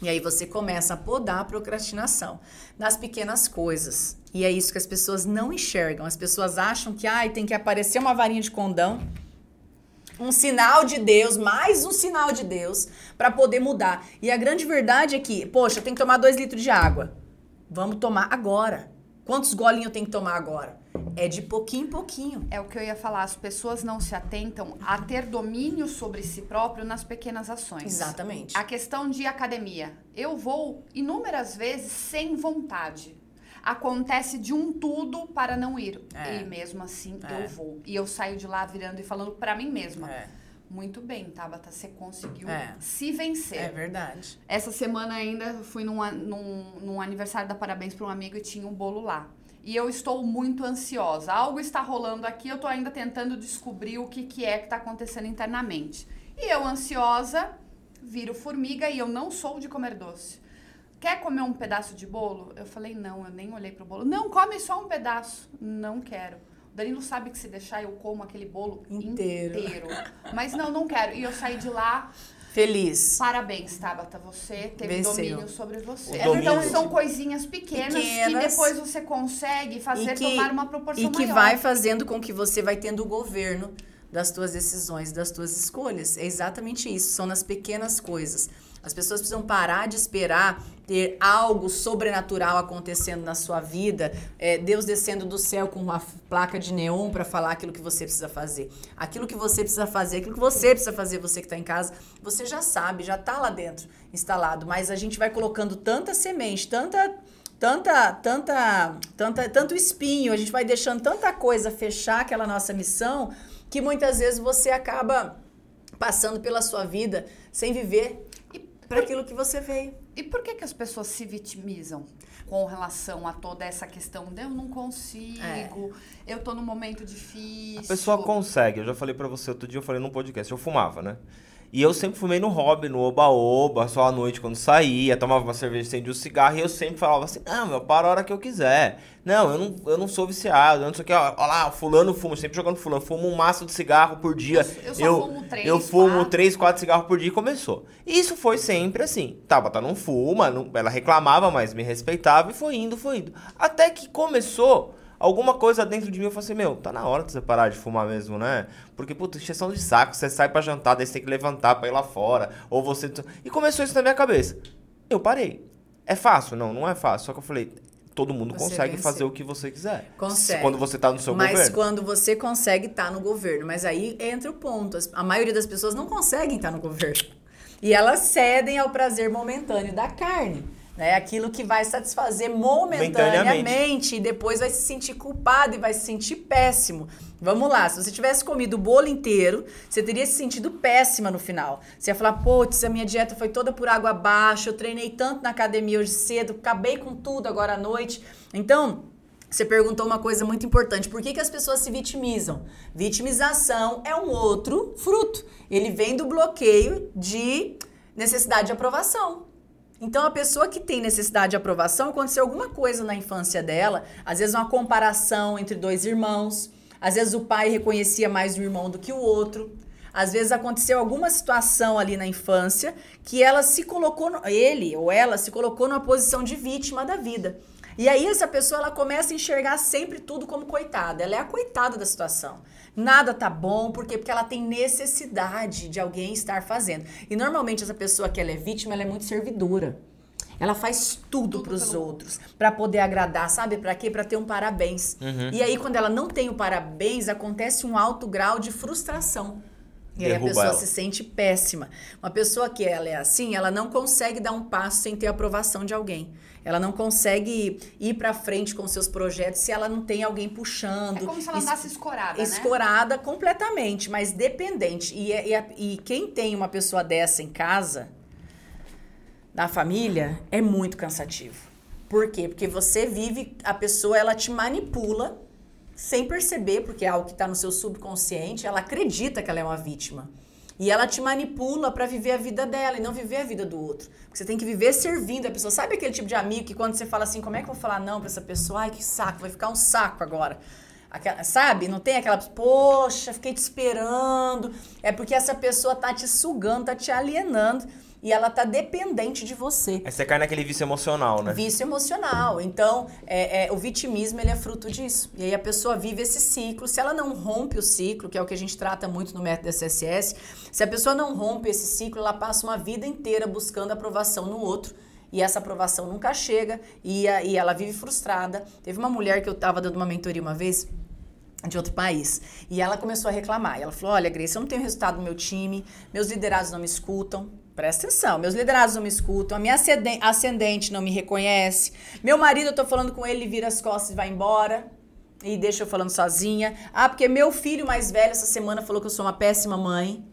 E aí você começa a podar a procrastinação nas pequenas coisas. E é isso que as pessoas não enxergam. As pessoas acham que ai, tem que aparecer uma varinha de condão, um sinal de Deus, mais um sinal de Deus, para poder mudar. E a grande verdade é que, poxa, tem que tomar dois litros de água. Vamos tomar agora. Quantos golinhos eu tenho que tomar agora? É de pouquinho em pouquinho. É o que eu ia falar, as pessoas não se atentam a ter domínio sobre si próprio nas pequenas ações. Exatamente. A questão de academia. Eu vou inúmeras vezes sem vontade. Acontece de um tudo para não ir. É. E mesmo assim É. eu vou. E eu saio de lá virando e falando pra mim mesma. É, Muito bem, Tabata, você conseguiu É. se vencer. é verdade. Essa semana ainda fui num, num, num aniversário da Parabéns para um amigo e tinha um bolo lá. E eu estou muito ansiosa. Algo está rolando aqui, eu estou ainda tentando descobrir o que, que é que está acontecendo internamente. E eu, ansiosa, viro formiga e eu não sou de comer doce. Quer comer um pedaço de bolo? Eu falei, não, eu nem olhei pro bolo. Não, come só um pedaço. Não quero. Danilo sabe que se deixar eu como aquele bolo Inteiro. inteiro. Mas não, não quero. E eu saí de lá Feliz. Parabéns, Tabata. Você teve Venceu. domínio sobre você. Então domínio. são coisinhas pequenas, Pequenas. que depois você consegue fazer que- tomar uma proporção E que maior. vai fazendo com que você vai tendo o governo das tuas decisões, das tuas escolhas. É exatamente isso, são nas pequenas coisas. As pessoas precisam parar de esperar ter algo sobrenatural acontecendo na sua vida, é, Deus descendo do céu com uma placa de neon para falar aquilo que você precisa fazer. Aquilo que você precisa fazer, aquilo que você precisa fazer, você que está em casa, você já sabe, já está lá dentro instalado. Mas a gente vai colocando tanta semente, tanta tanta, tanta, tanta, tanto espinho, a gente vai deixando tanta coisa fechar aquela nossa missão que muitas vezes você acaba passando pela sua vida sem viver para aquilo que você veio. e por que, que as pessoas se vitimizam com relação a toda essa questão de eu não consigo, eu tô num momento difícil. A pessoa consegue. Eu já falei pra você outro dia, eu falei num podcast, eu fumava, né? E eu sempre fumei no hobby, no oba-oba, só à noite quando saía, tomava uma cerveja, acendia um cigarro, e eu sempre falava assim, não, meu, para a hora que eu quiser. Não, eu não, eu não sou viciado, eu não sei o que, ó, ó lá, fulano fuma, sempre jogando fulano, fumo um maço de cigarro por dia. Eu- eu só fumo três, Eu fumo quatro. três, quatro cigarros por dia e começou. E isso foi sempre assim. Tabata não fuma, não, ela reclamava, mas me respeitava e foi indo, foi indo. Até que começou alguma coisa dentro de mim, eu falei assim, meu, tá na hora de você parar de fumar mesmo, né? Porque, puta, exceção de saco, você sai pra jantar, daí você tem que levantar pra ir lá fora, ou você... E começou isso na minha cabeça. Eu parei. É fácil? Não, não é fácil. Só que eu falei, todo mundo Você consegue venceu. fazer o que você quiser. Consegue. Quando você tá no seu Mas governo. quando você consegue estar no governo, mas aí entra o ponto. A maioria das pessoas não conseguem estar no governo. E elas cedem ao prazer momentâneo da carne. Né? Aquilo que vai satisfazer momentaneamente e depois vai se sentir culpado e vai se sentir péssimo. Vamos lá, se você tivesse comido o bolo inteiro, você teria se sentido péssima no final. Você ia falar, putz, a minha dieta foi toda por água abaixo, eu treinei tanto na academia hoje cedo, acabei com tudo agora à noite. Então, você perguntou uma coisa muito importante. Por que, que as pessoas se vitimizam? Vitimização é um outro fruto. Ele vem do bloqueio de necessidade de aprovação. Então, a pessoa que tem necessidade de aprovação, aconteceu alguma coisa na infância dela, às vezes uma comparação entre dois irmãos, às vezes o pai reconhecia mais o irmão do que o outro, às vezes aconteceu alguma situação ali na infância que ela se colocou, no- ele ou ela se colocou numa posição de vítima da vida. E aí essa pessoa ela começa a enxergar sempre tudo como coitada. Ela é a coitada da situação. Nada tá bom, por quê? Porque ela tem necessidade de alguém estar fazendo. E normalmente essa pessoa que ela é vítima, ela é muito servidora. Ela faz tudo, Tudo pros pelo outros para poder agradar, sabe? Para quê? Para ter um parabéns. E aí quando ela não tem o parabéns, acontece um alto grau de frustração. E aí a pessoa ela. se sente péssima. Uma pessoa que ela é assim, ela não consegue dar um passo sem ter a aprovação de alguém. Ela não consegue ir para frente com seus projetos se ela não tem alguém puxando. É como se ela andasse escorada, né? escorada completamente, mas dependente. E, é- e a- e quem tem uma pessoa dessa em casa na família é muito cansativo. Por quê? Porque você vive, a pessoa ela te manipula sem perceber, porque é algo que está no seu subconsciente, ela acredita que ela é uma vítima. E ela te manipula para viver a vida dela e não viver a vida do outro. Porque você tem que viver servindo a pessoa. Sabe aquele tipo de amigo que quando você fala assim, como é que eu vou falar não para essa pessoa? Ai, que saco, vai ficar um saco agora. Aquela, sabe? Não tem aquela, poxa, fiquei te esperando. É porque essa pessoa tá te sugando, tá te alienando e ela tá dependente de você. Aí você cai naquele vício emocional, né? Vício emocional. Então, é, é, o vitimismo ele é fruto disso. E aí a pessoa vive esse ciclo. Se ela não rompe o ciclo, que é o que a gente trata muito no método SSS, se a pessoa não rompe esse ciclo, ela passa uma vida inteira buscando aprovação no outro e essa aprovação nunca chega e, a, e ela vive frustrada. Teve uma mulher que eu estava dando uma mentoria uma vez de outro país. E ela começou a reclamar. E ela falou: Olha, Grace, eu não tenho resultado no meu time, meus liderados não me escutam. Presta atenção, meus liderados não me escutam, a minha ascendente não me reconhece, meu marido, eu tô falando com ele, ele vira as costas e vai embora e deixa eu falando sozinha. Ah, porque meu filho mais velho essa semana falou que eu sou uma péssima mãe.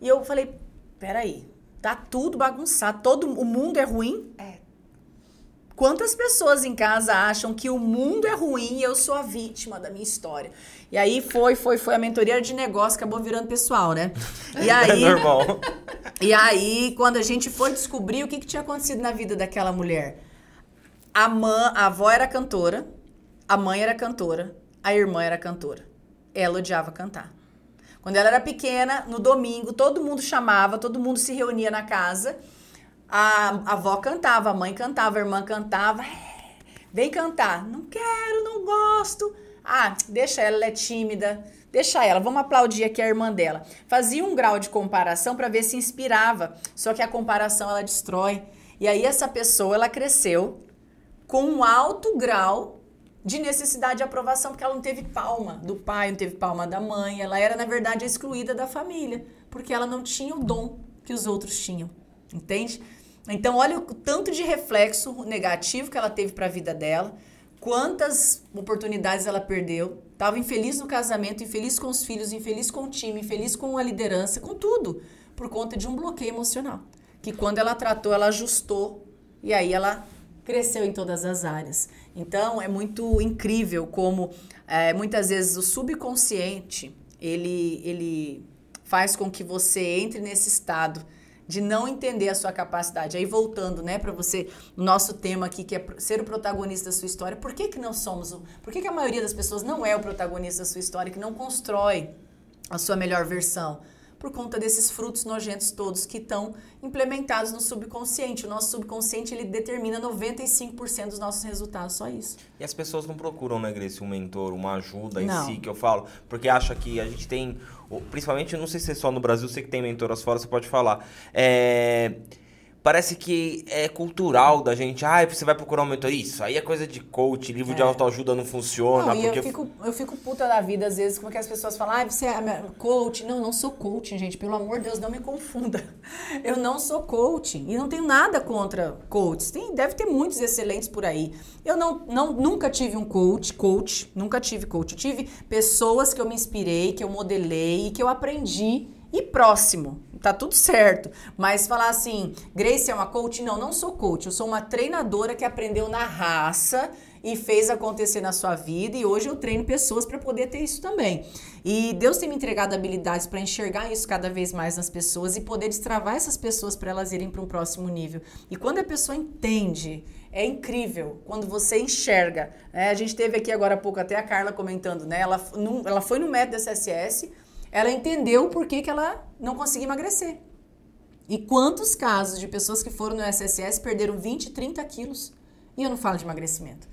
E eu falei, peraí, tá tudo bagunçado, todo o mundo é ruim? É. Quantas pessoas em casa acham que o mundo é ruim e eu sou a vítima da minha história? E aí foi, foi, foi a mentoria de negócio, acabou virando pessoal, né? E *laughs* É aí, normal. *laughs* e aí quando a gente foi descobrir o que, que tinha acontecido na vida daquela mulher, a, mãe, a avó era cantora, a mãe era cantora, a irmã era cantora. Ela odiava cantar. Quando ela era pequena, no domingo, todo mundo chamava, todo mundo se reunia na casa. A, a avó cantava, a mãe cantava, a irmã cantava. "É, Vem cantar. Não quero, não gosto. Ah, deixa ela, ela é tímida. Deixa ela, vamos aplaudir aqui a irmã dela. Fazia um grau de comparação para ver se inspirava. Só que a comparação ela destrói. E aí essa pessoa, ela cresceu com um alto grau de necessidade de aprovação, porque ela não teve palma do pai, não teve palma da mãe. Ela era, na verdade, excluída da família, porque ela não tinha o dom que os outros tinham. Entende? Então, olha o tanto de reflexo negativo que ela teve para a vida dela, quantas oportunidades ela perdeu. Estava infeliz no casamento, infeliz com os filhos, infeliz com o time, infeliz com a liderança, com tudo, por conta de um bloqueio emocional. Que quando ela tratou, ela ajustou e aí ela cresceu em todas as áreas. Então é muito incrível como é, muitas vezes o subconsciente ele, ele faz com que você entre nesse estado de não entender a sua capacidade. Aí voltando, né, para você, nosso tema aqui que é ser o protagonista da sua história. Por que que não somos o, por que que a maioria das pessoas não é o protagonista da sua história, que não constrói a sua melhor versão? Por conta desses frutos nojentos todos que estão implementados no subconsciente. O nosso subconsciente ele determina 95% dos nossos resultados, só isso. E as pessoas não procuram, né, Grace, um mentor, uma ajuda em Não. si, que eu falo, porque acha que a gente tem, principalmente, eu não sei se é só no Brasil, sei que tem mentoras fora, você pode falar. É, parece que é cultural da gente, ah, você vai procurar um mentor, isso aí é coisa de coach, livro de É. autoajuda não funciona, Não, porque... eu fico, eu fico puta da vida, às vezes, como que as pessoas falam, ah, você é coach. Não, não sou coaching, gente. Pelo amor de Deus, não me confunda. *laughs* Eu não sou coaching. E não tenho nada contra coaches. Tem, deve ter muitos excelentes por aí. Eu não, não, nunca tive um coach, coach, nunca tive coach. Eu tive pessoas que eu me inspirei, que eu modelei e que eu aprendi e próximo. Tá tudo certo. Mas falar assim, Grace é uma coach? Não, não sou coach. Eu sou uma treinadora que aprendeu na raça e fez acontecer na sua vida e hoje eu treino pessoas para poder ter isso também. E Deus tem me entregado habilidades para enxergar isso cada vez mais nas pessoas e poder destravar essas pessoas para elas irem para um próximo nível. E quando a pessoa entende, é incrível quando você enxerga. né? A gente teve aqui agora há pouco até a Carla comentando, né? Ela, num- ela foi no método SSS, ela entendeu por que, que ela não conseguia emagrecer. E quantos casos de pessoas que foram no SSS perderam 20, 30 quilos? E eu não falo de emagrecimento.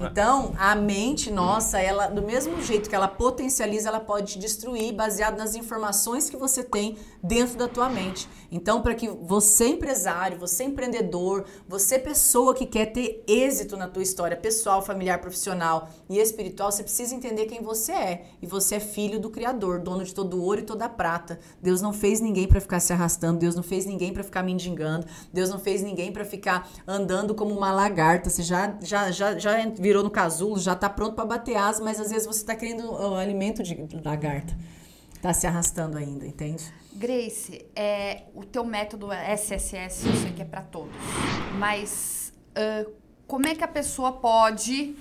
Então, a mente nossa, ela do mesmo jeito que ela potencializa, ela pode te destruir baseado nas informações que você tem dentro da tua mente. Então, para que você empresário, você empreendedor, você pessoa que quer ter êxito na tua história pessoal, familiar, profissional e espiritual, você precisa entender quem você é. E você é filho do criador, dono de todo ouro e toda a prata. Deus não fez ninguém para ficar se arrastando, Deus não fez ninguém para ficar mendigando, Deus não fez ninguém para ficar andando como uma lagarta. Você já já já, já virou no casulo, já tá pronto para bater asa, mas às vezes você tá querendo o alimento de lagarta. tá se arrastando ainda, entende? Grace, é, o teu método SSS eu sei que é para todos, mas uh, como é que a pessoa pode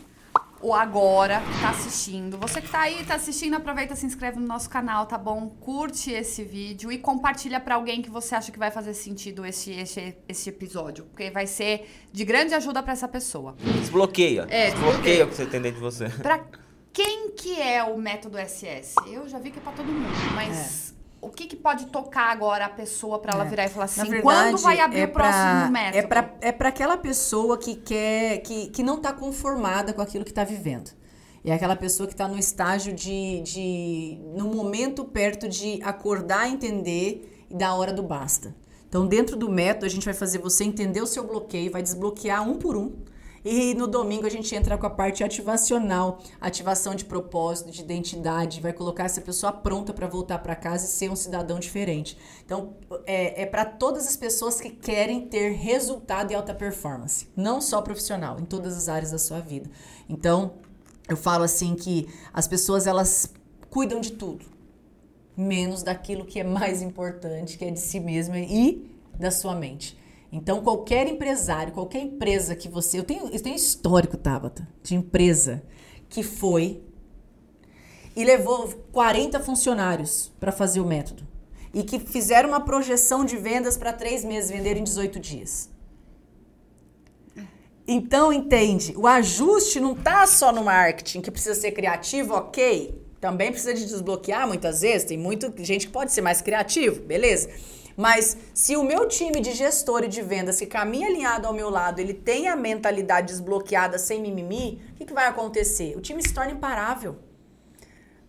ou agora tá assistindo. Você que tá aí, tá assistindo, aproveita, se inscreve no nosso canal, tá bom? Curte esse vídeo e compartilha para alguém que você acha que vai fazer sentido esse, esse, esse episódio, porque vai ser de grande ajuda para essa pessoa. Desbloqueia. É, desbloqueia o que você tem dentro de você. Pra quem que é o método SS? Eu já vi que é para todo mundo, mas é o que, que, pode tocar agora a pessoa para ela é. virar e falar assim, verdade, quando vai abrir é o próximo método? É para é pra aquela pessoa que quer, que, que não está conformada com aquilo que está vivendo. É aquela pessoa que está no estágio de, de, no momento perto de acordar, entender e dar a hora do basta. Então, dentro do método, a gente vai fazer você entender o seu bloqueio, vai desbloquear um por um e no domingo a gente entra com a parte ativacional, ativação de propósito, de identidade, vai colocar essa pessoa pronta para voltar para casa e ser um cidadão diferente. Então, é, é para todas as pessoas que querem ter resultado e alta performance, não só profissional, em todas as áreas da sua vida. Então, eu falo assim que as pessoas elas cuidam de tudo, menos daquilo que é mais importante, que é de si mesma e da sua mente. Então, qualquer empresário, qualquer empresa que você. Eu tenho, eu tenho histórico, Tabata, de empresa que foi e levou 40 funcionários para fazer o método. E que fizeram uma projeção de vendas para três meses, venderam em 18 dias. Então, entende, o ajuste não tá só no marketing, que precisa ser criativo, ok. Também precisa de desbloquear muitas vezes. Tem muita gente que pode ser mais criativo, beleza. Mas se o meu time de gestor e de vendas que caminha alinhado ao meu lado, ele tem a mentalidade desbloqueada sem mimimi, o que, que vai acontecer? O time se torna imparável.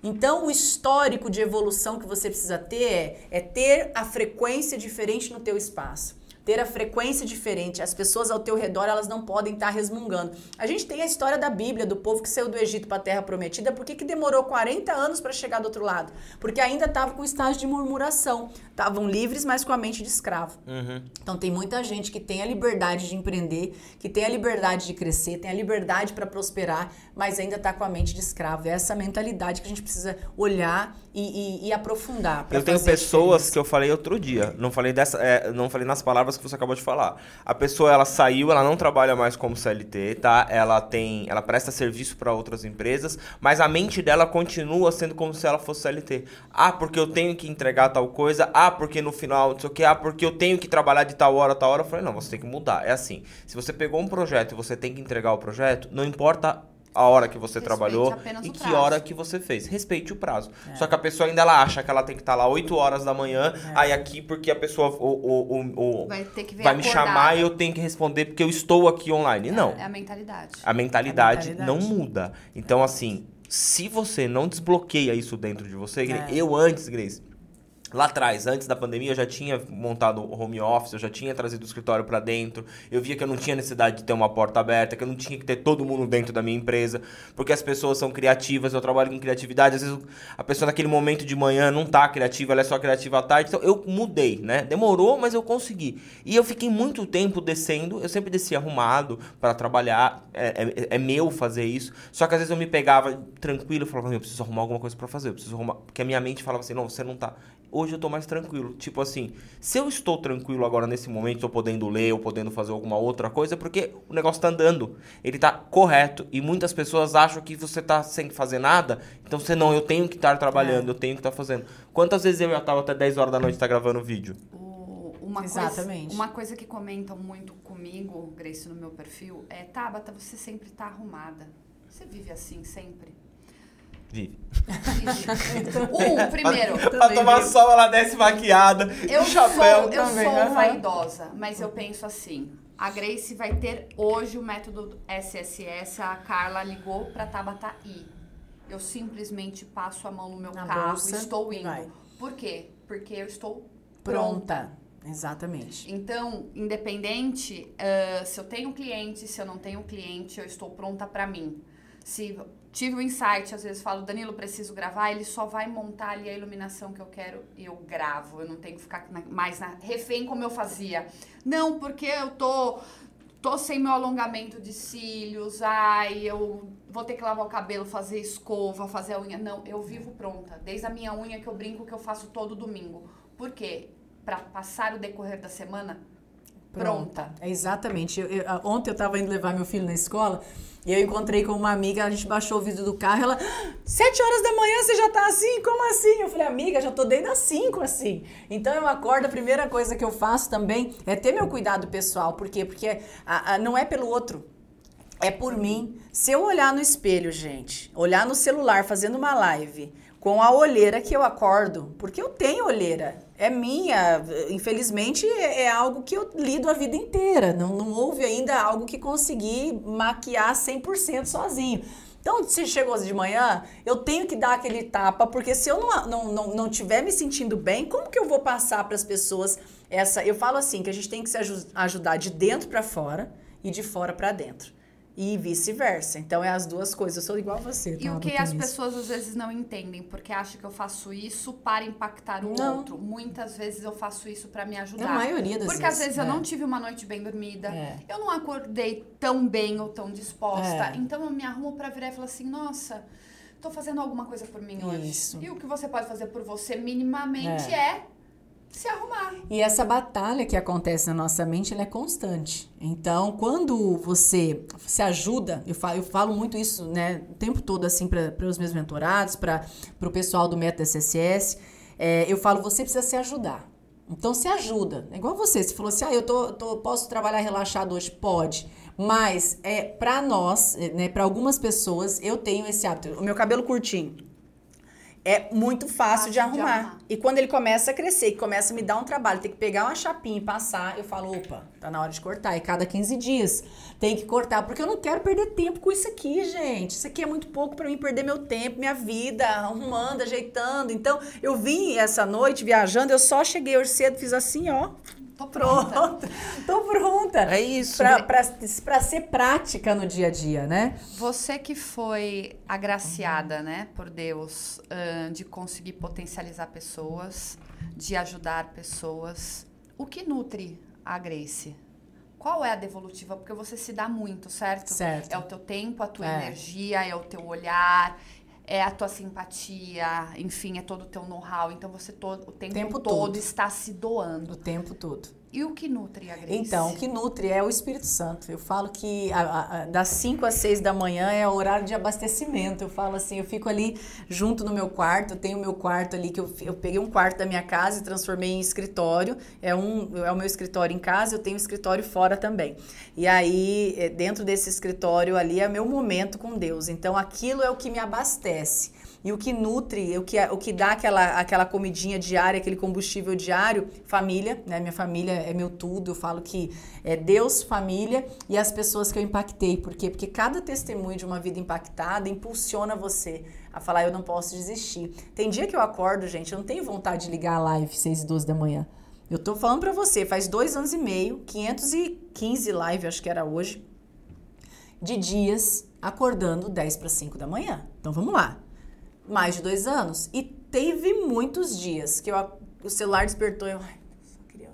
Então, o histórico de evolução que você precisa ter é, é ter a frequência diferente no teu espaço ter a frequência diferente. As pessoas ao teu redor, elas não podem estar resmungando. A gente tem a história da Bíblia, do povo que saiu do Egito para a Terra Prometida. Por que, que demorou 40 anos para chegar do outro lado? Porque ainda estava com estágio de murmuração. Estavam livres, mas com a mente de escravo. Uhum. Então, tem muita gente que tem a liberdade de empreender, que tem a liberdade de crescer, tem a liberdade para prosperar, mas ainda está com a mente de escravo. É essa mentalidade que a gente precisa olhar e, e, e aprofundar. Eu tenho pessoas que eu falei outro dia, não falei, dessa, é, não falei nas palavras que você acabou de falar. A pessoa ela saiu, ela não trabalha mais como CLT, tá? Ela tem, ela presta serviço para outras empresas, mas a mente dela continua sendo como se ela fosse CLT. Ah, porque eu tenho que entregar tal coisa. Ah, porque no final, não sei o que. Ah, porque eu tenho que trabalhar de tal hora, tal hora. Eu falei, não, você tem que mudar. É assim. Se você pegou um projeto e você tem que entregar o projeto, não importa a hora que você Respeite trabalhou e que hora que você fez. Respeite o prazo. É. Só que a pessoa ainda ela acha que ela tem que estar lá 8 horas da manhã, é. aí aqui porque a pessoa o, o, o, vai, vai me chamar e eu tenho que responder porque eu estou aqui online. É, não. É a mentalidade. A mentalidade, a mentalidade. não muda. Então, assim, se você não desbloqueia isso dentro de você, é. eu antes, Grace, Lá atrás, antes da pandemia, eu já tinha montado o home office, eu já tinha trazido o escritório para dentro. Eu via que eu não tinha necessidade de ter uma porta aberta, que eu não tinha que ter todo mundo dentro da minha empresa, porque as pessoas são criativas, eu trabalho com criatividade. Às vezes a pessoa naquele momento de manhã não tá criativa, ela é só criativa à tarde. Então eu mudei, né? Demorou, mas eu consegui. E eu fiquei muito tempo descendo, eu sempre descia arrumado para trabalhar, é, é, é, meu fazer isso. Só que às vezes eu me pegava tranquilo falava, eu preciso arrumar alguma coisa para fazer, eu preciso arrumar. Porque a minha mente falava assim, não, você não tá hoje eu tô mais tranquilo. Tipo assim, se eu estou tranquilo agora nesse momento, estou podendo ler ou podendo fazer alguma outra coisa, é porque o negócio tá andando. Ele tá correto. E muitas pessoas acham que você tá sem fazer nada. Então você não, eu tenho que estar trabalhando, é. eu tenho que estar fazendo. Quantas vezes eu já tava até 10 horas da noite tá gravando vídeo? uma Exatamente. Coisa, uma coisa que comentam muito comigo, Grace, no meu perfil, é Tabata, você sempre tá arrumada. Você vive assim sempre? Vive. *laughs* um, primeiro. *laughs* pra tomar sol, ela desce maquiada. Eu chapéu. Sou, eu também. sou uhum. vaidosa, mas eu penso assim. A Grace vai ter hoje o método SSS. A Carla ligou pra Tabata ir. Eu simplesmente passo a mão no meu Na carro bolsa, estou indo. Vai. Por quê? Porque eu estou pronta. pronta. Exatamente. Então, independente uh, se eu tenho cliente, se eu não tenho cliente, eu estou pronta para mim. Se tive um insight, às vezes falo, Danilo, preciso gravar, ele só vai montar ali a iluminação que eu quero e eu gravo. Eu não tenho que ficar mais na, refém como eu fazia. Não, porque eu tô tô sem meu alongamento de cílios, ai, eu vou ter que lavar o cabelo, fazer escova, fazer a unha. Não, eu vivo pronta. Desde a minha unha que eu brinco que eu faço todo domingo. Por quê? Pra passar o decorrer da semana pronta. É exatamente. Eu, eu, ontem eu tava indo levar meu filho na escola e eu encontrei com uma amiga, a gente baixou o vidro do carro, ela, sete horas da manhã você já tá assim? Como assim? Eu falei, amiga, já tô desde as cinco assim. Então eu acordo, a primeira coisa que eu faço também é ter meu cuidado pessoal. Por quê? Porque a, a, não é pelo outro. É por mim. Se eu olhar no espelho, gente, olhar no celular fazendo uma live, com a olheira que eu acordo, porque eu tenho olheira. É minha, infelizmente é, é algo que eu lido a vida inteira. Não, não houve ainda algo que consegui maquiar 100% sozinho. Então, se chegou de manhã, eu tenho que dar aquele tapa, porque se eu não, não, não, não tiver me sentindo bem, como que eu vou passar para as pessoas essa. Eu falo assim, que a gente tem que se ajudar de dentro para fora e de fora para dentro e vice-versa. Então é as duas coisas. Eu sou igual a você. Tá? E o que as pessoas às vezes não entendem, porque acham que eu faço isso para impactar o não. outro. Muitas vezes eu faço isso para me ajudar. Na maioria das porque vezes. Porque às vezes é. eu não tive uma noite bem dormida, é. eu não acordei tão bem ou tão disposta. É. Então eu me arrumo para virar e falar assim: nossa. Tô fazendo alguma coisa por mim hoje. Isso. E o que você pode fazer por você minimamente é, é se arrumar. E essa batalha que acontece na nossa mente, ela é constante. Então, quando você se ajuda, eu falo, eu falo muito isso, né, o tempo todo assim para os meus mentorados, para o pessoal do método SSS, é, eu falo, você precisa se ajudar. Então se ajuda. É igual você, você falou assim: "Ah, eu tô, tô posso trabalhar relaxado hoje, pode". Mas é para nós, né, para algumas pessoas, eu tenho esse hábito. O meu cabelo curtinho, é muito fácil, fácil de, arrumar. de, arrumar. E quando ele começa a crescer, que começa a me dar um trabalho, tem que pegar uma chapinha e passar, eu falo, opa, tá na hora de cortar. E cada 15 dias tem que cortar, porque eu não quero perder tempo com isso aqui, gente. Isso aqui é muito pouco para mim perder meu tempo, minha vida, arrumando, ajeitando. Então, eu vim essa noite viajando, eu só cheguei hoje cedo, fiz assim, ó, Tô pronta. Tô pronta. É isso. Pra, pra, pra, ser prática no dia a dia, né? Você que foi agraciada, uhum. né, por Deus, uh, de conseguir potencializar pessoas, de ajudar pessoas, o que nutre a Grace? Qual é a devolutiva? Porque você se dá muito, certo? Certo. É o teu tempo, a tua é. energia, é o teu olhar, é a tua simpatia, enfim, é todo o teu know-how. Então você todo, o tempo, tempo todo, todo está se doando. O tempo todo. E o que nutre a Grace? Então, o que nutre é o Espírito Santo. Eu falo que a, a, das 5 às 6 da manhã é o horário de abastecimento. Eu falo assim, eu fico ali junto no meu quarto, eu tenho o meu quarto ali, que eu, eu peguei um quarto da minha casa e transformei em escritório. É, um, é o meu escritório em casa, eu tenho um escritório fora também. E aí, é, dentro desse escritório ali, é meu momento com Deus. Então, aquilo é o que me abastece. E o que nutre, o que, o que dá aquela, aquela comidinha diária, aquele combustível diário, família, né? Minha família é meu tudo. Eu falo que é Deus, família e as pessoas que eu impactei. Por quê? Porque cada testemunho de uma vida impactada impulsiona você a falar, eu não posso desistir. Tem dia que eu acordo, gente, eu não tenho vontade de ligar a live 6 e 12 da manhã. Eu tô falando para você, faz dois anos e meio, 515 live, acho que era hoje, de dias acordando 10 para 5 da manhã. Então vamos lá mais de dois anos. E teve muitos dias que eu, o celular despertou e eu, ai, queria,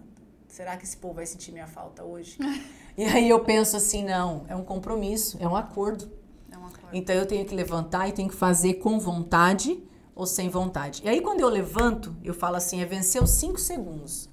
será que esse povo vai sentir minha falta hoje? *laughs* e aí eu penso assim, não, é um compromisso, é um acordo. É um acordo. Então eu tenho que levantar e tenho que fazer com vontade ou sem vontade. E aí quando eu levanto, eu falo assim, é vencer os cinco segundos.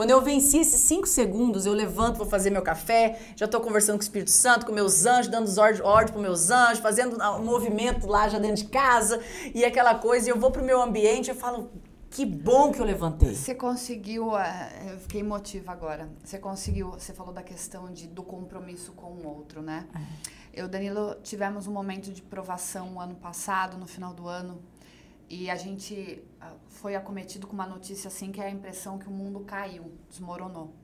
Quando eu venci esses cinco segundos, eu levanto, vou fazer meu café, já estou conversando com o Espírito Santo, com meus anjos, dando os ordens, para meus anjos, fazendo um movimento lá já dentro de casa e aquela coisa. E eu vou para o meu ambiente, eu falo, que bom que eu levantei. Você conseguiu, é, eu fiquei emotiva agora. Você conseguiu, você falou da questão de, do compromisso com o outro, né? É. Eu, Danilo, tivemos um momento de provação ano passado, no final do ano, e a gente ah, foi acometido com uma notícia assim que é a impressão que o mundo caiu, desmoronou.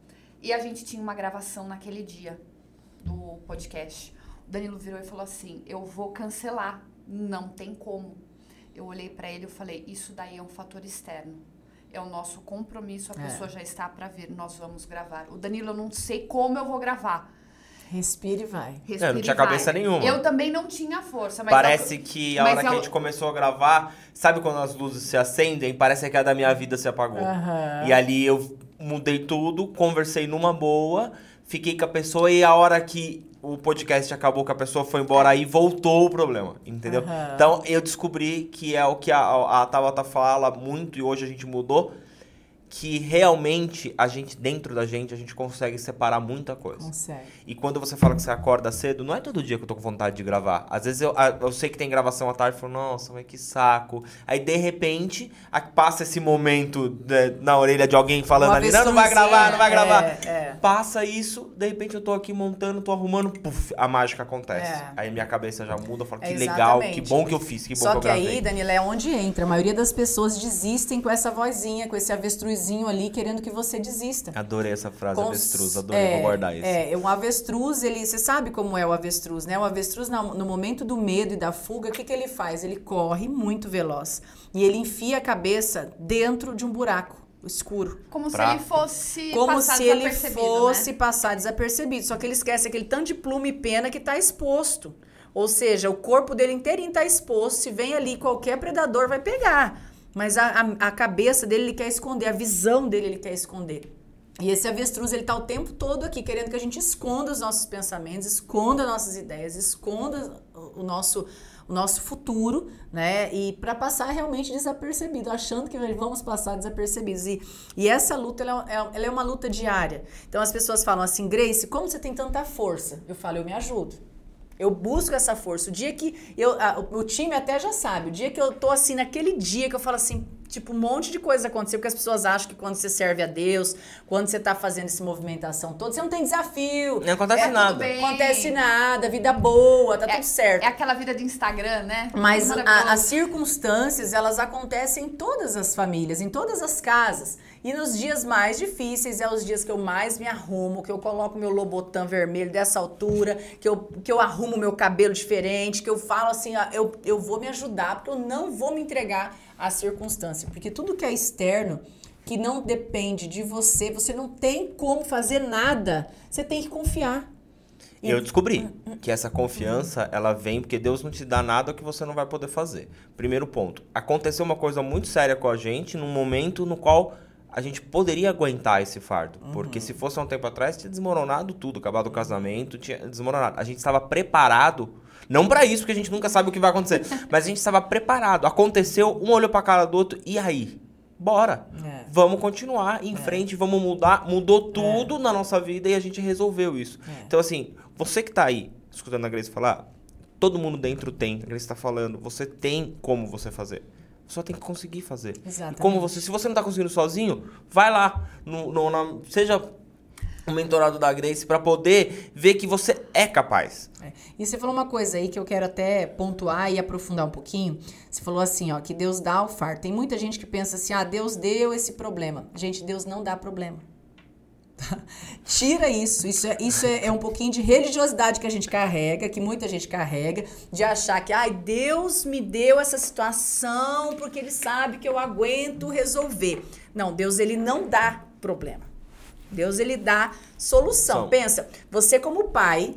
E a gente tinha uma gravação naquele dia do podcast. O Danilo virou e falou assim: "Eu vou cancelar, não tem como". Eu olhei para ele e falei: "Isso daí é um fator externo. É o nosso compromisso, a é. pessoa já está para vir, nós vamos gravar". O Danilo, eu não sei como eu vou gravar Respira e vai. Respira eu não tinha cabeça vai. nenhuma. Eu também não tinha força. parece eu, que a hora que a gente começou a gravar, sabe quando as luzes se acendem? Parece que a da minha vida se apagou. Uhum. E ali eu mudei tudo, conversei numa boa, fiquei com a pessoa e a hora que o podcast acabou, que a pessoa foi embora, aí voltou o problema, entendeu? Aham. Então eu descobri que é o que a, a Tabata fala muito e hoje a gente mudou, que realmente a gente, dentro da gente, a gente consegue separar muita coisa. Consegue. E quando você fala que você acorda cedo, não é todo dia que eu tô com vontade de gravar. Às vezes eu, eu sei que tem gravação à tarde e falo, nossa, mas que saco. Aí de repente passa esse momento né, na orelha de alguém falando Uma ali, não, não vai gravar, não vai avestruzinha, gravar. é, é. Passa isso, de repente eu tô aqui montando, tô arrumando, puf, a mágica acontece. É. Aí minha cabeça já muda, eu falo, que É, legal, que bom que eu fiz, que bom Só que eu que gravei. aí, Danila, é onde entra. A maioria das pessoas desistem com essa vozinha, com esse avestruzinho ali, querendo que você desista. Adorei essa frase, Cons- avestruz, adorei, é, vou guardar isso. É, um avestruz, ele, você sabe como é o avestruz, né? O avestruz, no momento do medo e da fuga, o que, que ele faz? Ele corre muito veloz e ele enfia a cabeça dentro de um buraco escuro. Como Pra- se ele fosse Como passar se ele desapercebido, fosse né? passar desapercebido. Só que ele esquece aquele tanto de pluma e pena que está exposto. Ou seja, o corpo dele inteirinho está exposto. Se vem ali qualquer predador, vai pegar. Mas a, a, a cabeça dele ele quer esconder, a visão dele ele quer esconder. E esse avestruz, ele tá o tempo todo aqui, querendo que a gente esconda os nossos pensamentos, esconda nossas ideias, esconda o o nosso, o nosso futuro, né? E para passar realmente desapercebido, achando que vamos passar desapercebidos. E, e essa luta, ela, é- ela é uma luta diária. Então as pessoas falam assim, Grace, como você tem tanta força? Eu falo, eu me ajudo. Eu busco essa força. O dia que eu. a- o, time até já sabe. O dia que eu tô assim, naquele dia que eu falo assim, tipo, um monte de coisa aconteceu, porque as pessoas acham que quando você serve a Deus, quando você tá fazendo essa movimentação toda, você não tem desafio. Não acontece É tudo nada. bem. Não acontece nada, vida boa, tá É- tudo certo. É aquela vida de Instagram, né? Mas a- as circunstâncias, elas acontecem em todas as famílias, em todas as casas. E nos dias mais difíceis, é os dias que eu mais me arrumo, que eu coloco meu lobotã vermelho dessa altura, que eu, que eu arrumo meu cabelo diferente, que eu falo assim, eu, eu vou me ajudar, porque eu não vou me entregar à circunstância. Porque tudo que é externo, que não depende de você, você não tem como fazer nada. Você tem que confiar. E eu descobri que essa confiança, ela vem porque Deus não te dá nada que você não vai poder fazer. Primeiro ponto. Aconteceu uma coisa muito séria com a gente num momento no qual a gente poderia aguentar esse fardo. Porque se fosse há um tempo atrás, tinha desmoronado tudo. Acabado o casamento, tinha desmoronado. A gente estava preparado. Não pra isso, porque a gente nunca sabe o que vai acontecer. *laughs* mas a gente estava preparado. Aconteceu, um olhou pra cara do outro. E aí? Bora. É. Vamos continuar em frente, vamos mudar. Mudou tudo na nossa vida e a gente resolveu isso. É. Então, assim, você que tá aí, escutando a Grace falar, todo mundo dentro tem. A Grace tá falando, você tem como você fazer. Só tem que conseguir fazer. Exatamente. E como você, se você não tá conseguindo sozinho, vai lá, no, no- na- seja um mentorado da Grace pra poder ver que você é capaz. É. E você falou uma coisa aí que eu quero até pontuar e aprofundar um pouquinho. Você falou assim, ó, que Deus dá o fardo. Tem muita gente que pensa assim, ah, Deus deu esse problema. Gente, Deus não dá problema. *laughs* Tira isso. Isso, é, isso é, é um pouquinho de religiosidade que a gente carrega, que muita gente carrega, de achar que, ai, Deus me deu essa situação porque Ele sabe que eu aguento resolver. Não, Deus, Ele não dá problema. Deus, Ele dá solução. Pensa, você como pai,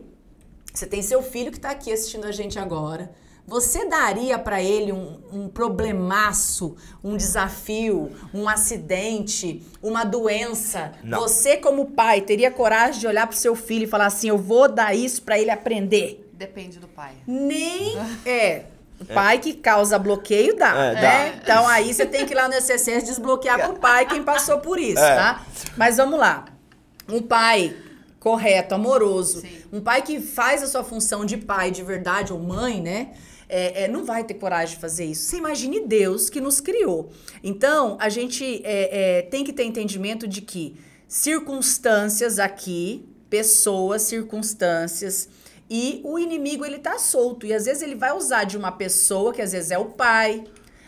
você tem seu filho que está aqui assistindo a gente agora. Você daria para ele um, um problemaço, um desafio, um acidente, uma doença? Não. Você, como pai, teria coragem de olhar para seu filho e falar assim: eu vou dar isso para ele aprender? Depende do pai. Nem *laughs* é. O pai que causa bloqueio dá, É, né? dá. Então aí você tem que ir lá no SSS desbloquear pro pai quem passou por isso, É. tá? Mas vamos lá. Um pai correto, amoroso, Sim. um pai que faz a sua função de pai de verdade ou mãe, né? É, é, não vai ter coragem de fazer isso. Você imagine Deus que nos criou. Então, a gente é, é, tem que ter entendimento de que circunstâncias aqui, pessoas, circunstâncias, e o inimigo ele tá solto. E às vezes ele vai usar de uma pessoa, que às vezes é o pai,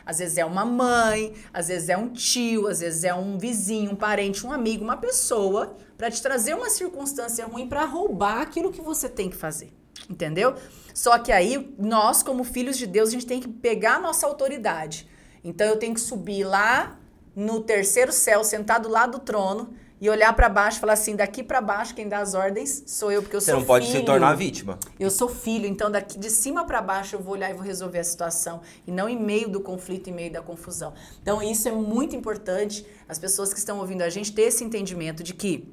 às vezes é uma mãe, às vezes é um tio, às vezes é um vizinho, um parente, um amigo, uma pessoa, para te trazer uma circunstância ruim para roubar aquilo que você tem que fazer. Entendeu? Só que aí, nós, como filhos de Deus, a gente tem que pegar a nossa autoridade. Então eu tenho que subir lá no terceiro céu, sentado lá do trono, e olhar para baixo e falar assim: daqui para baixo, quem dá as ordens sou eu, porque eu Você sou não pode filho. se tornar vítima. Eu sou filho, então daqui de cima para baixo eu vou olhar e vou resolver a situação e não em meio do conflito, em meio da confusão. Então isso é muito importante as pessoas que estão ouvindo a gente ter esse entendimento de que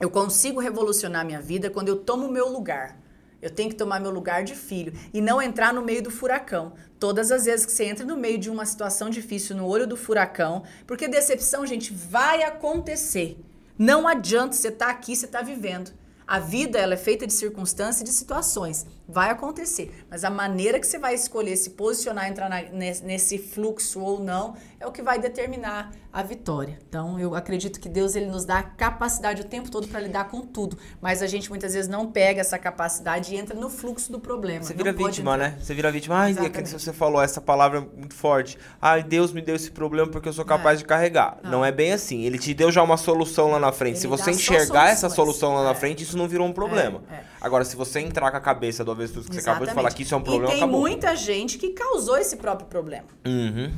Eu consigo revolucionar minha vida quando eu tomo o meu lugar. Eu tenho que tomar meu lugar de filho e não entrar no meio do furacão. Todas as vezes que você entra no meio de uma situação difícil, no olho do furacão, porque decepção, gente, vai acontecer. Não adianta você estar tá aqui, você está vivendo. A vida ela é feita de circunstâncias e de situações. Vai acontecer. Mas a maneira que você vai escolher se posicionar, entrar na, nesse fluxo ou não, é o que vai determinar a vitória. Então, eu acredito que Deus ele nos dá a capacidade o tempo todo para lidar com tudo. Mas a gente muitas vezes não pega essa capacidade e entra no fluxo do problema. Você vira vítima, né? Você vira vítima. Ai, é que você falou essa palavra muito forte. Ai, Deus me deu esse problema porque eu sou capaz é. de carregar. Não. não. é bem assim. Ele te deu já uma solução lá na frente. Ele se você enxergar essa solução lá é. na frente, isso não virou um problema. É. é. Agora, se você entrar com a cabeça do avestruz que Exatamente. você acabou de falar que isso é um problema, e tem acabou. muita gente que causou esse próprio problema. Uhum.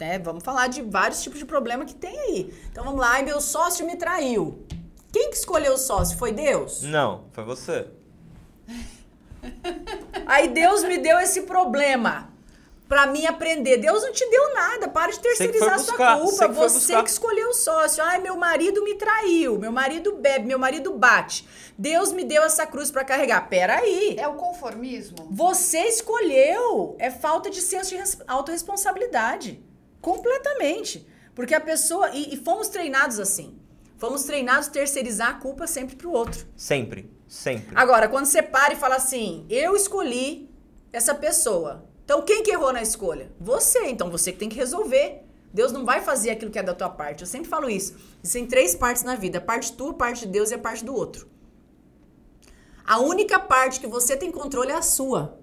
Né? Vamos falar de vários tipos de problema que tem aí. Então vamos lá, e meu sócio me traiu. Quem que escolheu o sócio? Foi Deus? Não, foi você. Aí Deus me deu esse problema para mim aprender. Deus não te deu nada, para de terceirizar sua culpa. Que você que escolheu o sócio. Ai, meu marido me traiu, meu marido bebe, meu marido bate. Deus me deu essa cruz para carregar. Pera aí. É o conformismo? Você escolheu. É falta de senso de autorresponsabilidade. Completamente. Porque a pessoa. E, e fomos treinados assim. Fomos treinados a terceirizar a culpa sempre pro outro. Sempre. Sempre. Agora, quando você para e fala assim, eu escolhi essa pessoa então, quem que errou na escolha? Você. Então, você que tem que resolver. Deus não vai fazer aquilo que é da tua parte. Eu sempre falo isso. Existem três partes na vida: a parte tua, a parte de Deus e a parte do outro. A única parte que você tem controle é a sua.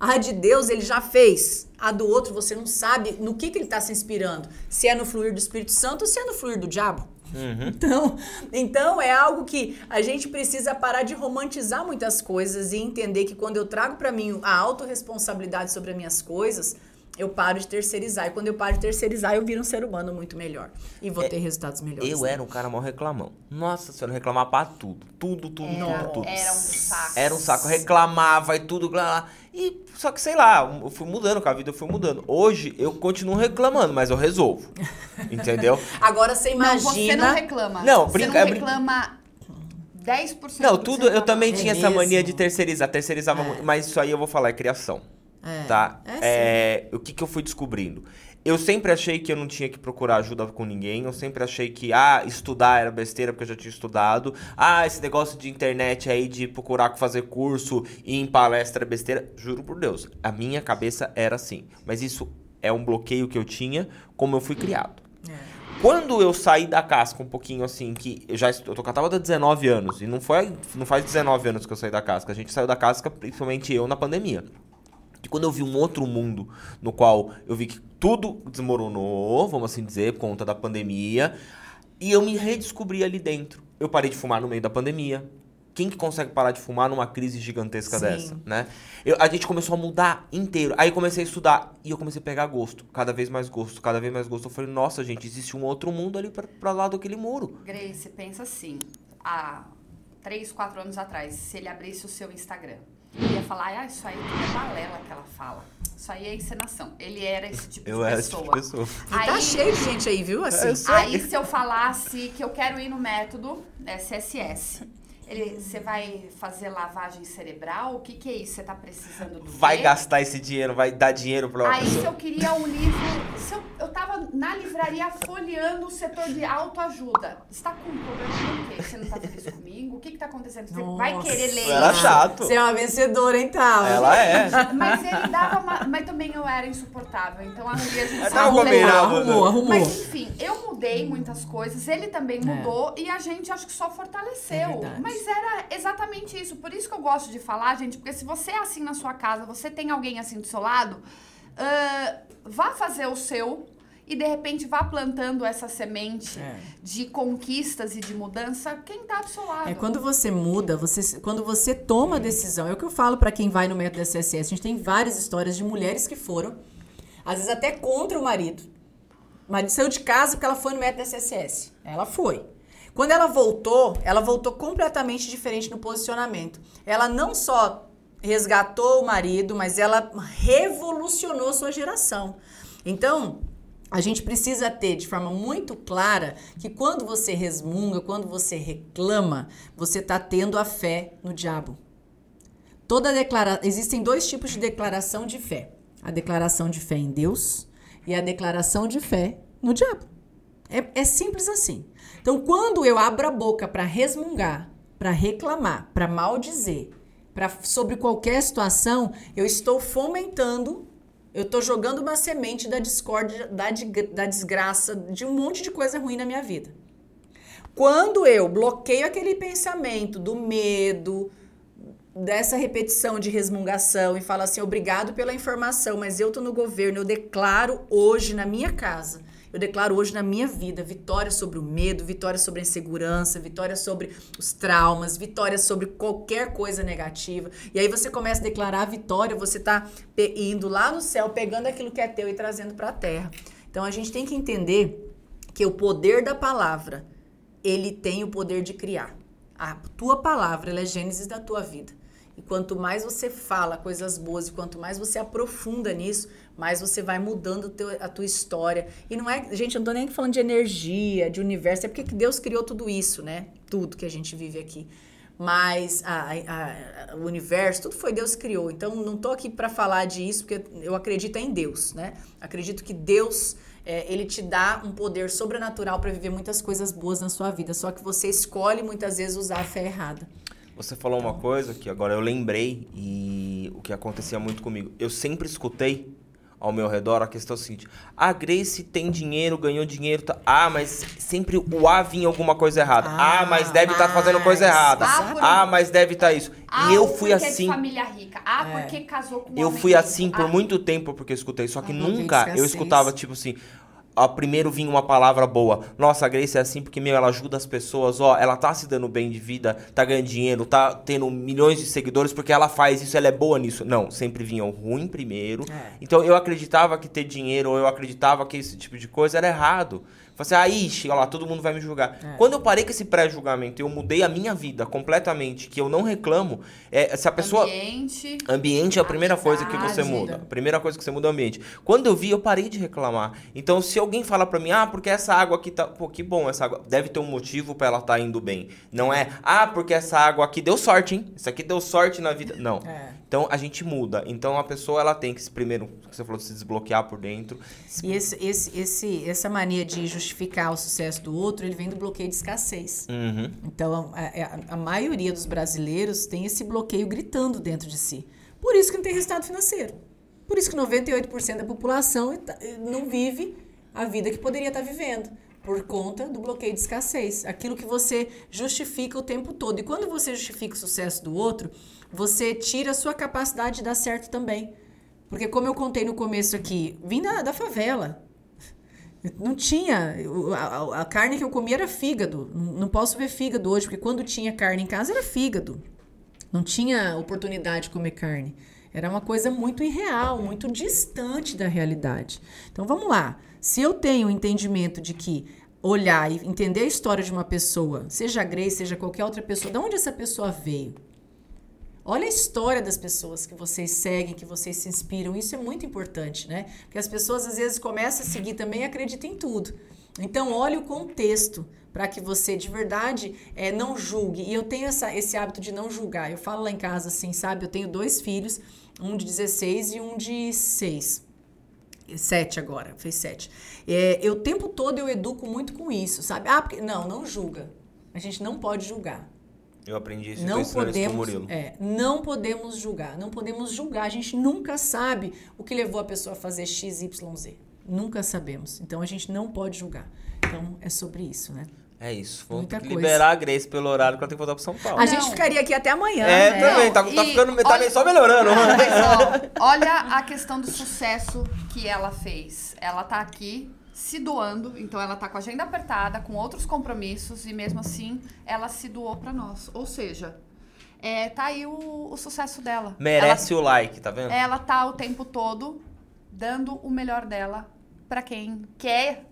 A de Deus ele já fez. A do outro você não sabe no que, que ele está se inspirando. Se é no fluir do Espírito Santo ou se é no fluir do diabo. Uhum. Então, então é algo que a gente precisa parar de romantizar muitas coisas e entender que quando eu trago para mim a autorresponsabilidade sobre as minhas coisas, eu paro de terceirizar. E quando eu paro de terceirizar, eu viro um ser humano muito melhor. E vou é, ter resultados melhores. Eu né? era um cara mal reclamão. Nossa senhora, reclamava pra tudo. Tudo, tudo, era, tudo, tudo. Era um saco. Era um saco. Reclamava e tudo. Lá, e só que sei lá, eu fui mudando com a vida, eu fui mudando. Hoje eu continuo reclamando, mas eu resolvo. *laughs* Entendeu? Agora você imagina. Não, você não reclama. Não, brinca, você não reclama. 10% Não, tudo eu também tinha é essa mania de terceirizar, terceirizava é. muito, mas isso aí eu vou falar é criação. É. Tá? É, é o que, que eu fui descobrindo? Eu sempre achei que eu não tinha que procurar ajuda com ninguém. Eu sempre achei que, ah, estudar era besteira porque eu já tinha estudado. Ah, esse negócio de internet aí, de procurar fazer curso e ir em palestra é besteira. Juro por Deus, a minha cabeça era assim. Mas isso é um bloqueio que eu tinha, como eu fui criado. É. Quando eu saí da casca um pouquinho assim, que eu já eu tô catava há 19 anos, e não foi não faz 19 anos que eu saí da casca, a gente saiu da casca, principalmente eu, na pandemia. E quando eu vi um outro mundo no qual eu vi que tudo desmoronou, vamos assim dizer, por conta da pandemia, e eu me redescobri ali dentro. Eu parei de fumar no meio da pandemia. Quem que consegue parar de fumar numa crise gigantesca Sim. dessa, né? Eu, a gente começou a mudar inteiro. Aí eu comecei a estudar e eu comecei a pegar gosto, cada vez mais gosto, cada vez mais gosto. Eu falei, nossa, gente, existe um outro mundo ali pra, pra lá daquele muro. Grace, pensa assim, há três, quatro anos atrás, se ele abrisse o seu Instagram, ia falar, ah, isso aí é balela que ela fala. Isso aí é encenação. Ele era esse tipo eu de era pessoa. Esse tipo de pessoa. Aí, tá cheio de gente aí, viu? Assim. Aí se eu falasse que eu quero ir no método SSS, ele, você vai fazer lavagem cerebral? O que, que é isso? Você tá precisando do Vai quê? gastar esse dinheiro, vai dar dinheiro pra Aí se eu queria um livro... Se eu, eu tava na livraria folheando o setor de autoajuda. Você tá com um problema com o quê? Você não tá feliz comigo? O que que tá acontecendo? Você Nossa. vai querer ler Era chato. Você é uma vencedora, então. Ela é. Mas ele dava uma... Mas também eu era insuportável. Então a gente arrumou, arrumou, arrumou. Mas enfim, eu mudei muitas coisas. Ele também é. mudou. É. E a gente acho que só fortaleceu. É mas mas era exatamente isso. Por isso que eu gosto de falar, gente, porque se você é assim na sua casa, você tem alguém assim do seu lado, uh, vá fazer o seu e de repente vá plantando essa semente é. de conquistas e de mudança quem está do seu lado. É quando você muda, você, quando você toma a decisão. É o que eu falo para quem vai no método SSS. A gente tem várias histórias de mulheres que foram, às vezes até contra o marido. O marido saiu de casa porque ela foi no método SSS. Ela foi. Quando ela voltou, ela voltou completamente diferente no posicionamento. Ela não só resgatou o marido, mas ela revolucionou sua geração. Então, A gente precisa ter de forma muito clara que quando você resmunga, quando você reclama, você está tendo a fé no diabo. Toda declara... Existem dois tipos de declaração de fé: a declaração de fé em Deus e a declaração de fé no diabo. É, é simples assim. Então, quando eu abro a boca para resmungar, para reclamar, para maldizer, para sobre qualquer situação, eu estou fomentando eu estou jogando uma semente da discórdia, da, da desgraça, de um monte de coisa ruim na minha vida. Quando eu bloqueio aquele pensamento do medo, dessa repetição de resmungação e falo assim, obrigado pela informação, mas eu tô no governo, eu declaro hoje na minha casa eu declaro hoje na minha vida vitória sobre o medo, vitória sobre a insegurança, vitória sobre os traumas, vitória sobre qualquer coisa negativa. E aí você começa a declarar a vitória, você está indo lá no céu, pegando aquilo que é teu e trazendo para a terra. Então a gente tem que entender que o poder da palavra, ele tem o poder de criar. A tua palavra, ela é gênesis da tua vida. E quanto mais você fala coisas boas e quanto mais você aprofunda nisso, mais você vai mudando teu, a tua história. E não é, gente, eu não tô nem falando de energia, de universo, é porque Deus criou tudo isso, né? Tudo que a gente vive aqui. Mas a, a, a, o universo, tudo foi Deus que criou. Então não tô aqui para falar disso, porque eu acredito em Deus, né? Acredito que Deus é, ele te dá um poder sobrenatural para viver muitas coisas boas na sua vida. Só que você escolhe muitas vezes usar a fé errada. Você falou uma coisa que agora eu lembrei e o que acontecia muito comigo. Eu sempre escutei ao meu redor a questão é a seguinte: a Grace tem dinheiro, ganhou dinheiro, tá... ah, mas sempre o A vinha alguma coisa errada. Ah, ah mas deve estar tá fazendo coisa errada. Ah, ah mas deve estar tá isso. Ah, e eu fui assim. É de família rica. Ah, é. porque casou com um Eu fui assim por ah. muito tempo porque eu escutei, só que nunca eu escutava tipo assim: a primeiro vinha uma palavra boa. Nossa, a Grace é assim porque, meu, ela ajuda as pessoas, ó, ela tá se dando bem de vida, tá ganhando dinheiro, tá tendo milhões de seguidores porque ela faz isso, ela é boa nisso. Não, sempre vinha o ruim primeiro. É. Então eu acreditava que ter dinheiro, ou eu acreditava que esse tipo de coisa era errado. Falei assim, ah, ixi, olha lá, todo mundo vai me julgar. É. Quando eu parei com esse pré-julgamento, eu mudei a minha vida completamente, que eu não reclamo, é, se a pessoa... Ambiente. Ambiente é a primeira coisa que você muda. A primeira coisa que você muda é o ambiente. Quando eu vi, eu parei de reclamar. Então, se alguém fala para mim, ah, porque essa água aqui tá... Pô, que bom, essa água... Deve ter um motivo para ela tá indo bem. Não é, ah, porque essa água aqui deu sorte, hein? Isso aqui deu sorte na vida. Não. É. Então, a gente muda. Então, a pessoa, ela tem que, se, primeiro, você falou, se desbloquear por dentro. E esse, esse, esse, essa mania de justificar o sucesso do outro, ele vem do bloqueio de escassez. Uhum. Então, a, a, a, maioria dos brasileiros tem esse bloqueio gritando dentro de si. Por isso que não tem resultado financeiro. Por isso que 98% da população tá, não vive a vida que poderia estar vivendo. Por conta do bloqueio de escassez. Aquilo que você justifica o tempo todo. E quando você justifica o sucesso do outro, você tira a sua capacidade de dar certo também. Porque, como eu contei no começo aqui, vim da, da favela. Não tinha. A, a, carne que eu comia era fígado. Não posso ver fígado hoje, porque quando tinha carne em casa era fígado. Não tinha oportunidade de comer carne. Era uma coisa muito irreal, muito distante da realidade. Então vamos lá. Se eu tenho o entendimento de que olhar e entender a história de uma pessoa, seja a Grace, seja qualquer outra pessoa, de onde essa pessoa veio, Olha a história das pessoas que vocês seguem, que vocês se inspiram. Isso é muito importante, né? Porque as pessoas às vezes começam a seguir também e acreditam em tudo. Então, olhe o contexto para que você de verdade é, não julgue. E eu tenho essa, esse hábito de não julgar. Eu falo lá em casa assim, sabe? Eu tenho dois filhos, um de 16 e um de 6. Sete agora, fez sete. É, eu o tempo todo eu educo muito com isso, sabe? Ah, porque. Não, não julga. A gente não pode julgar. Eu aprendi isso não podemos, Murilo. É, não podemos julgar, não podemos julgar. A gente nunca sabe o que levou a pessoa a fazer X, Y, Z. Nunca sabemos. Então a gente não pode julgar. Então é sobre isso, né? É isso. Vamos Muita liberar a Grace pelo horário que ela tem que voltar para São Paulo. A não. gente ficaria aqui até amanhã. É, né? também. Tá, tá ficando tá olha, só melhorando. Olha, olha a questão do sucesso que ela fez. Ela tá aqui se doando, então ela tá com a agenda apertada, com outros compromissos e mesmo assim ela se doou para nós. Ou seja, é, tá aí o, o sucesso dela. Merece ela, o like, tá vendo? Ela tá o tempo todo dando o melhor dela para quem quer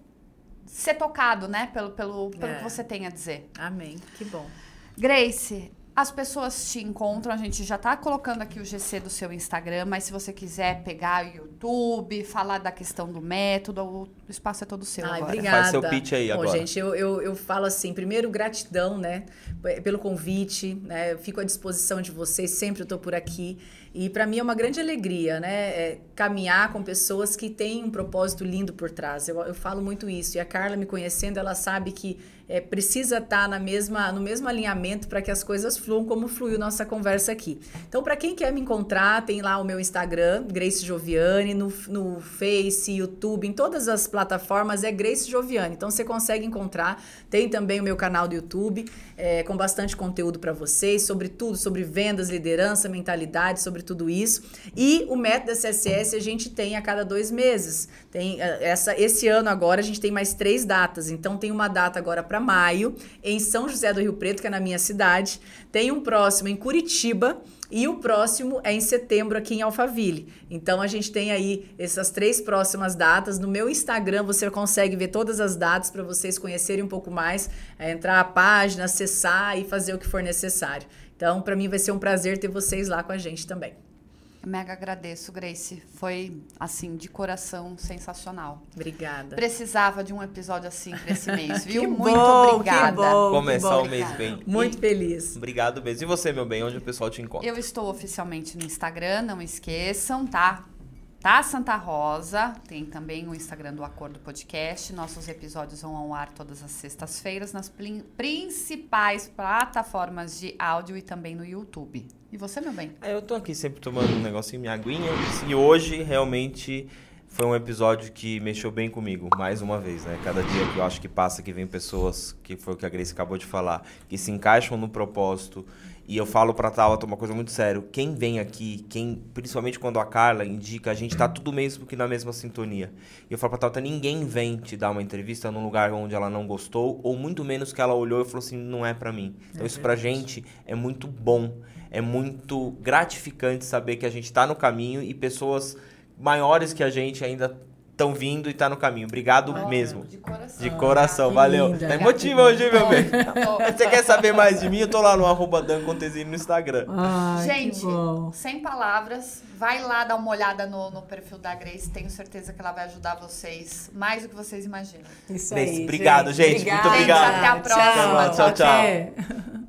ser tocado, né, pelo, pelo, pelo é. que você tem a dizer. Amém. Que bom. Grace, as pessoas te encontram? A gente já tá colocando aqui o GC do seu Instagram, mas se você quiser pegar o YouTube, falar da questão do método, o espaço é todo seu Ai, agora. obrigada. Faz seu pitch aí Bom, agora. gente, eu, eu, eu falo assim, primeiro, gratidão, né, pelo convite, né, eu fico à disposição de vocês, sempre eu tô por aqui. E para mim é uma grande alegria, né, é caminhar com pessoas que têm um propósito lindo por trás. Eu, eu falo muito isso. E a Carla me conhecendo, ela sabe que é, precisa estar na mesma, no mesmo alinhamento para que as coisas fluam como fluiu nossa conversa aqui. Então, para quem quer me encontrar, tem lá o meu Instagram, Grace Joviane, no, no Face, YouTube, em todas as plataformas é Grace Joviane. Então, você consegue encontrar. Tem também o meu canal do YouTube, é, com bastante conteúdo para vocês, sobre tudo, sobre vendas, liderança, mentalidade, sobre tudo isso. E o método SSS a gente tem a cada dois meses. Tem essa, esse ano agora a gente tem mais três datas. Então, tem uma data agora para maio, em São José do Rio Preto, que é na minha cidade. Tem um próximo em Curitiba. E o próximo é em setembro aqui em Alphaville. Então a gente tem aí essas três próximas datas. No meu Instagram você consegue ver todas as datas para vocês conhecerem um pouco mais, é, entrar a página, acessar e fazer o que for necessário. Então, para mim vai ser um prazer ter vocês lá com a gente também. Mega agradeço, Grace. Foi, assim, de coração sensacional. Obrigada. Precisava de um episódio assim pra esse *laughs* mês, viu? Que Muito bom, obrigada. que bom. Começar bom. o mês bem. Muito E- feliz. Obrigado mesmo. E você, meu bem, onde o pessoal te encontra? Eu estou oficialmente no Instagram, não esqueçam, tá? Tá Santa Rosa, tem também o Instagram do Acordo Podcast. Nossos episódios vão ao ar todas as sextas-feiras nas principais plataformas de áudio e também no YouTube. E você, meu bem? Ah, Eu tô aqui sempre tomando um negocinho, minha aguinha. E hoje, realmente, foi um episódio que mexeu bem comigo, mais uma vez, né? Cada dia que eu acho que passa, que vem pessoas, que foi o que a Grace acabou de falar, que se encaixam no propósito. E eu falo pra Tabata uma coisa muito sério. Quem vem aqui, quem, principalmente quando a Carla indica, a gente tá tudo mesmo que na mesma sintonia. E eu falo pra Tabata, ninguém vem te dar uma entrevista num lugar onde ela não gostou, ou muito menos que ela olhou e falou assim, não é pra mim. Então isso pra gente é muito bom, é muito gratificante saber que a gente tá no caminho e pessoas maiores que a gente ainda estão vindo e tá no caminho. Obrigado mesmo. De coração. De coração, que valeu. linda. Tá emotivo hoje, meu bem? Tô. *laughs* Você quer saber mais de mim? Eu tô lá no arroba no Instagram. Ai, Gente, que bom. sem palavras, vai lá dar uma olhada no, no perfil da Grace. Tenho certeza que ela vai ajudar vocês mais do que vocês imaginam. Isso Grace, aí, obrigado, gente. Muito Obrigada. obrigado. Até a próxima. Tchau, tchau. Até. *laughs*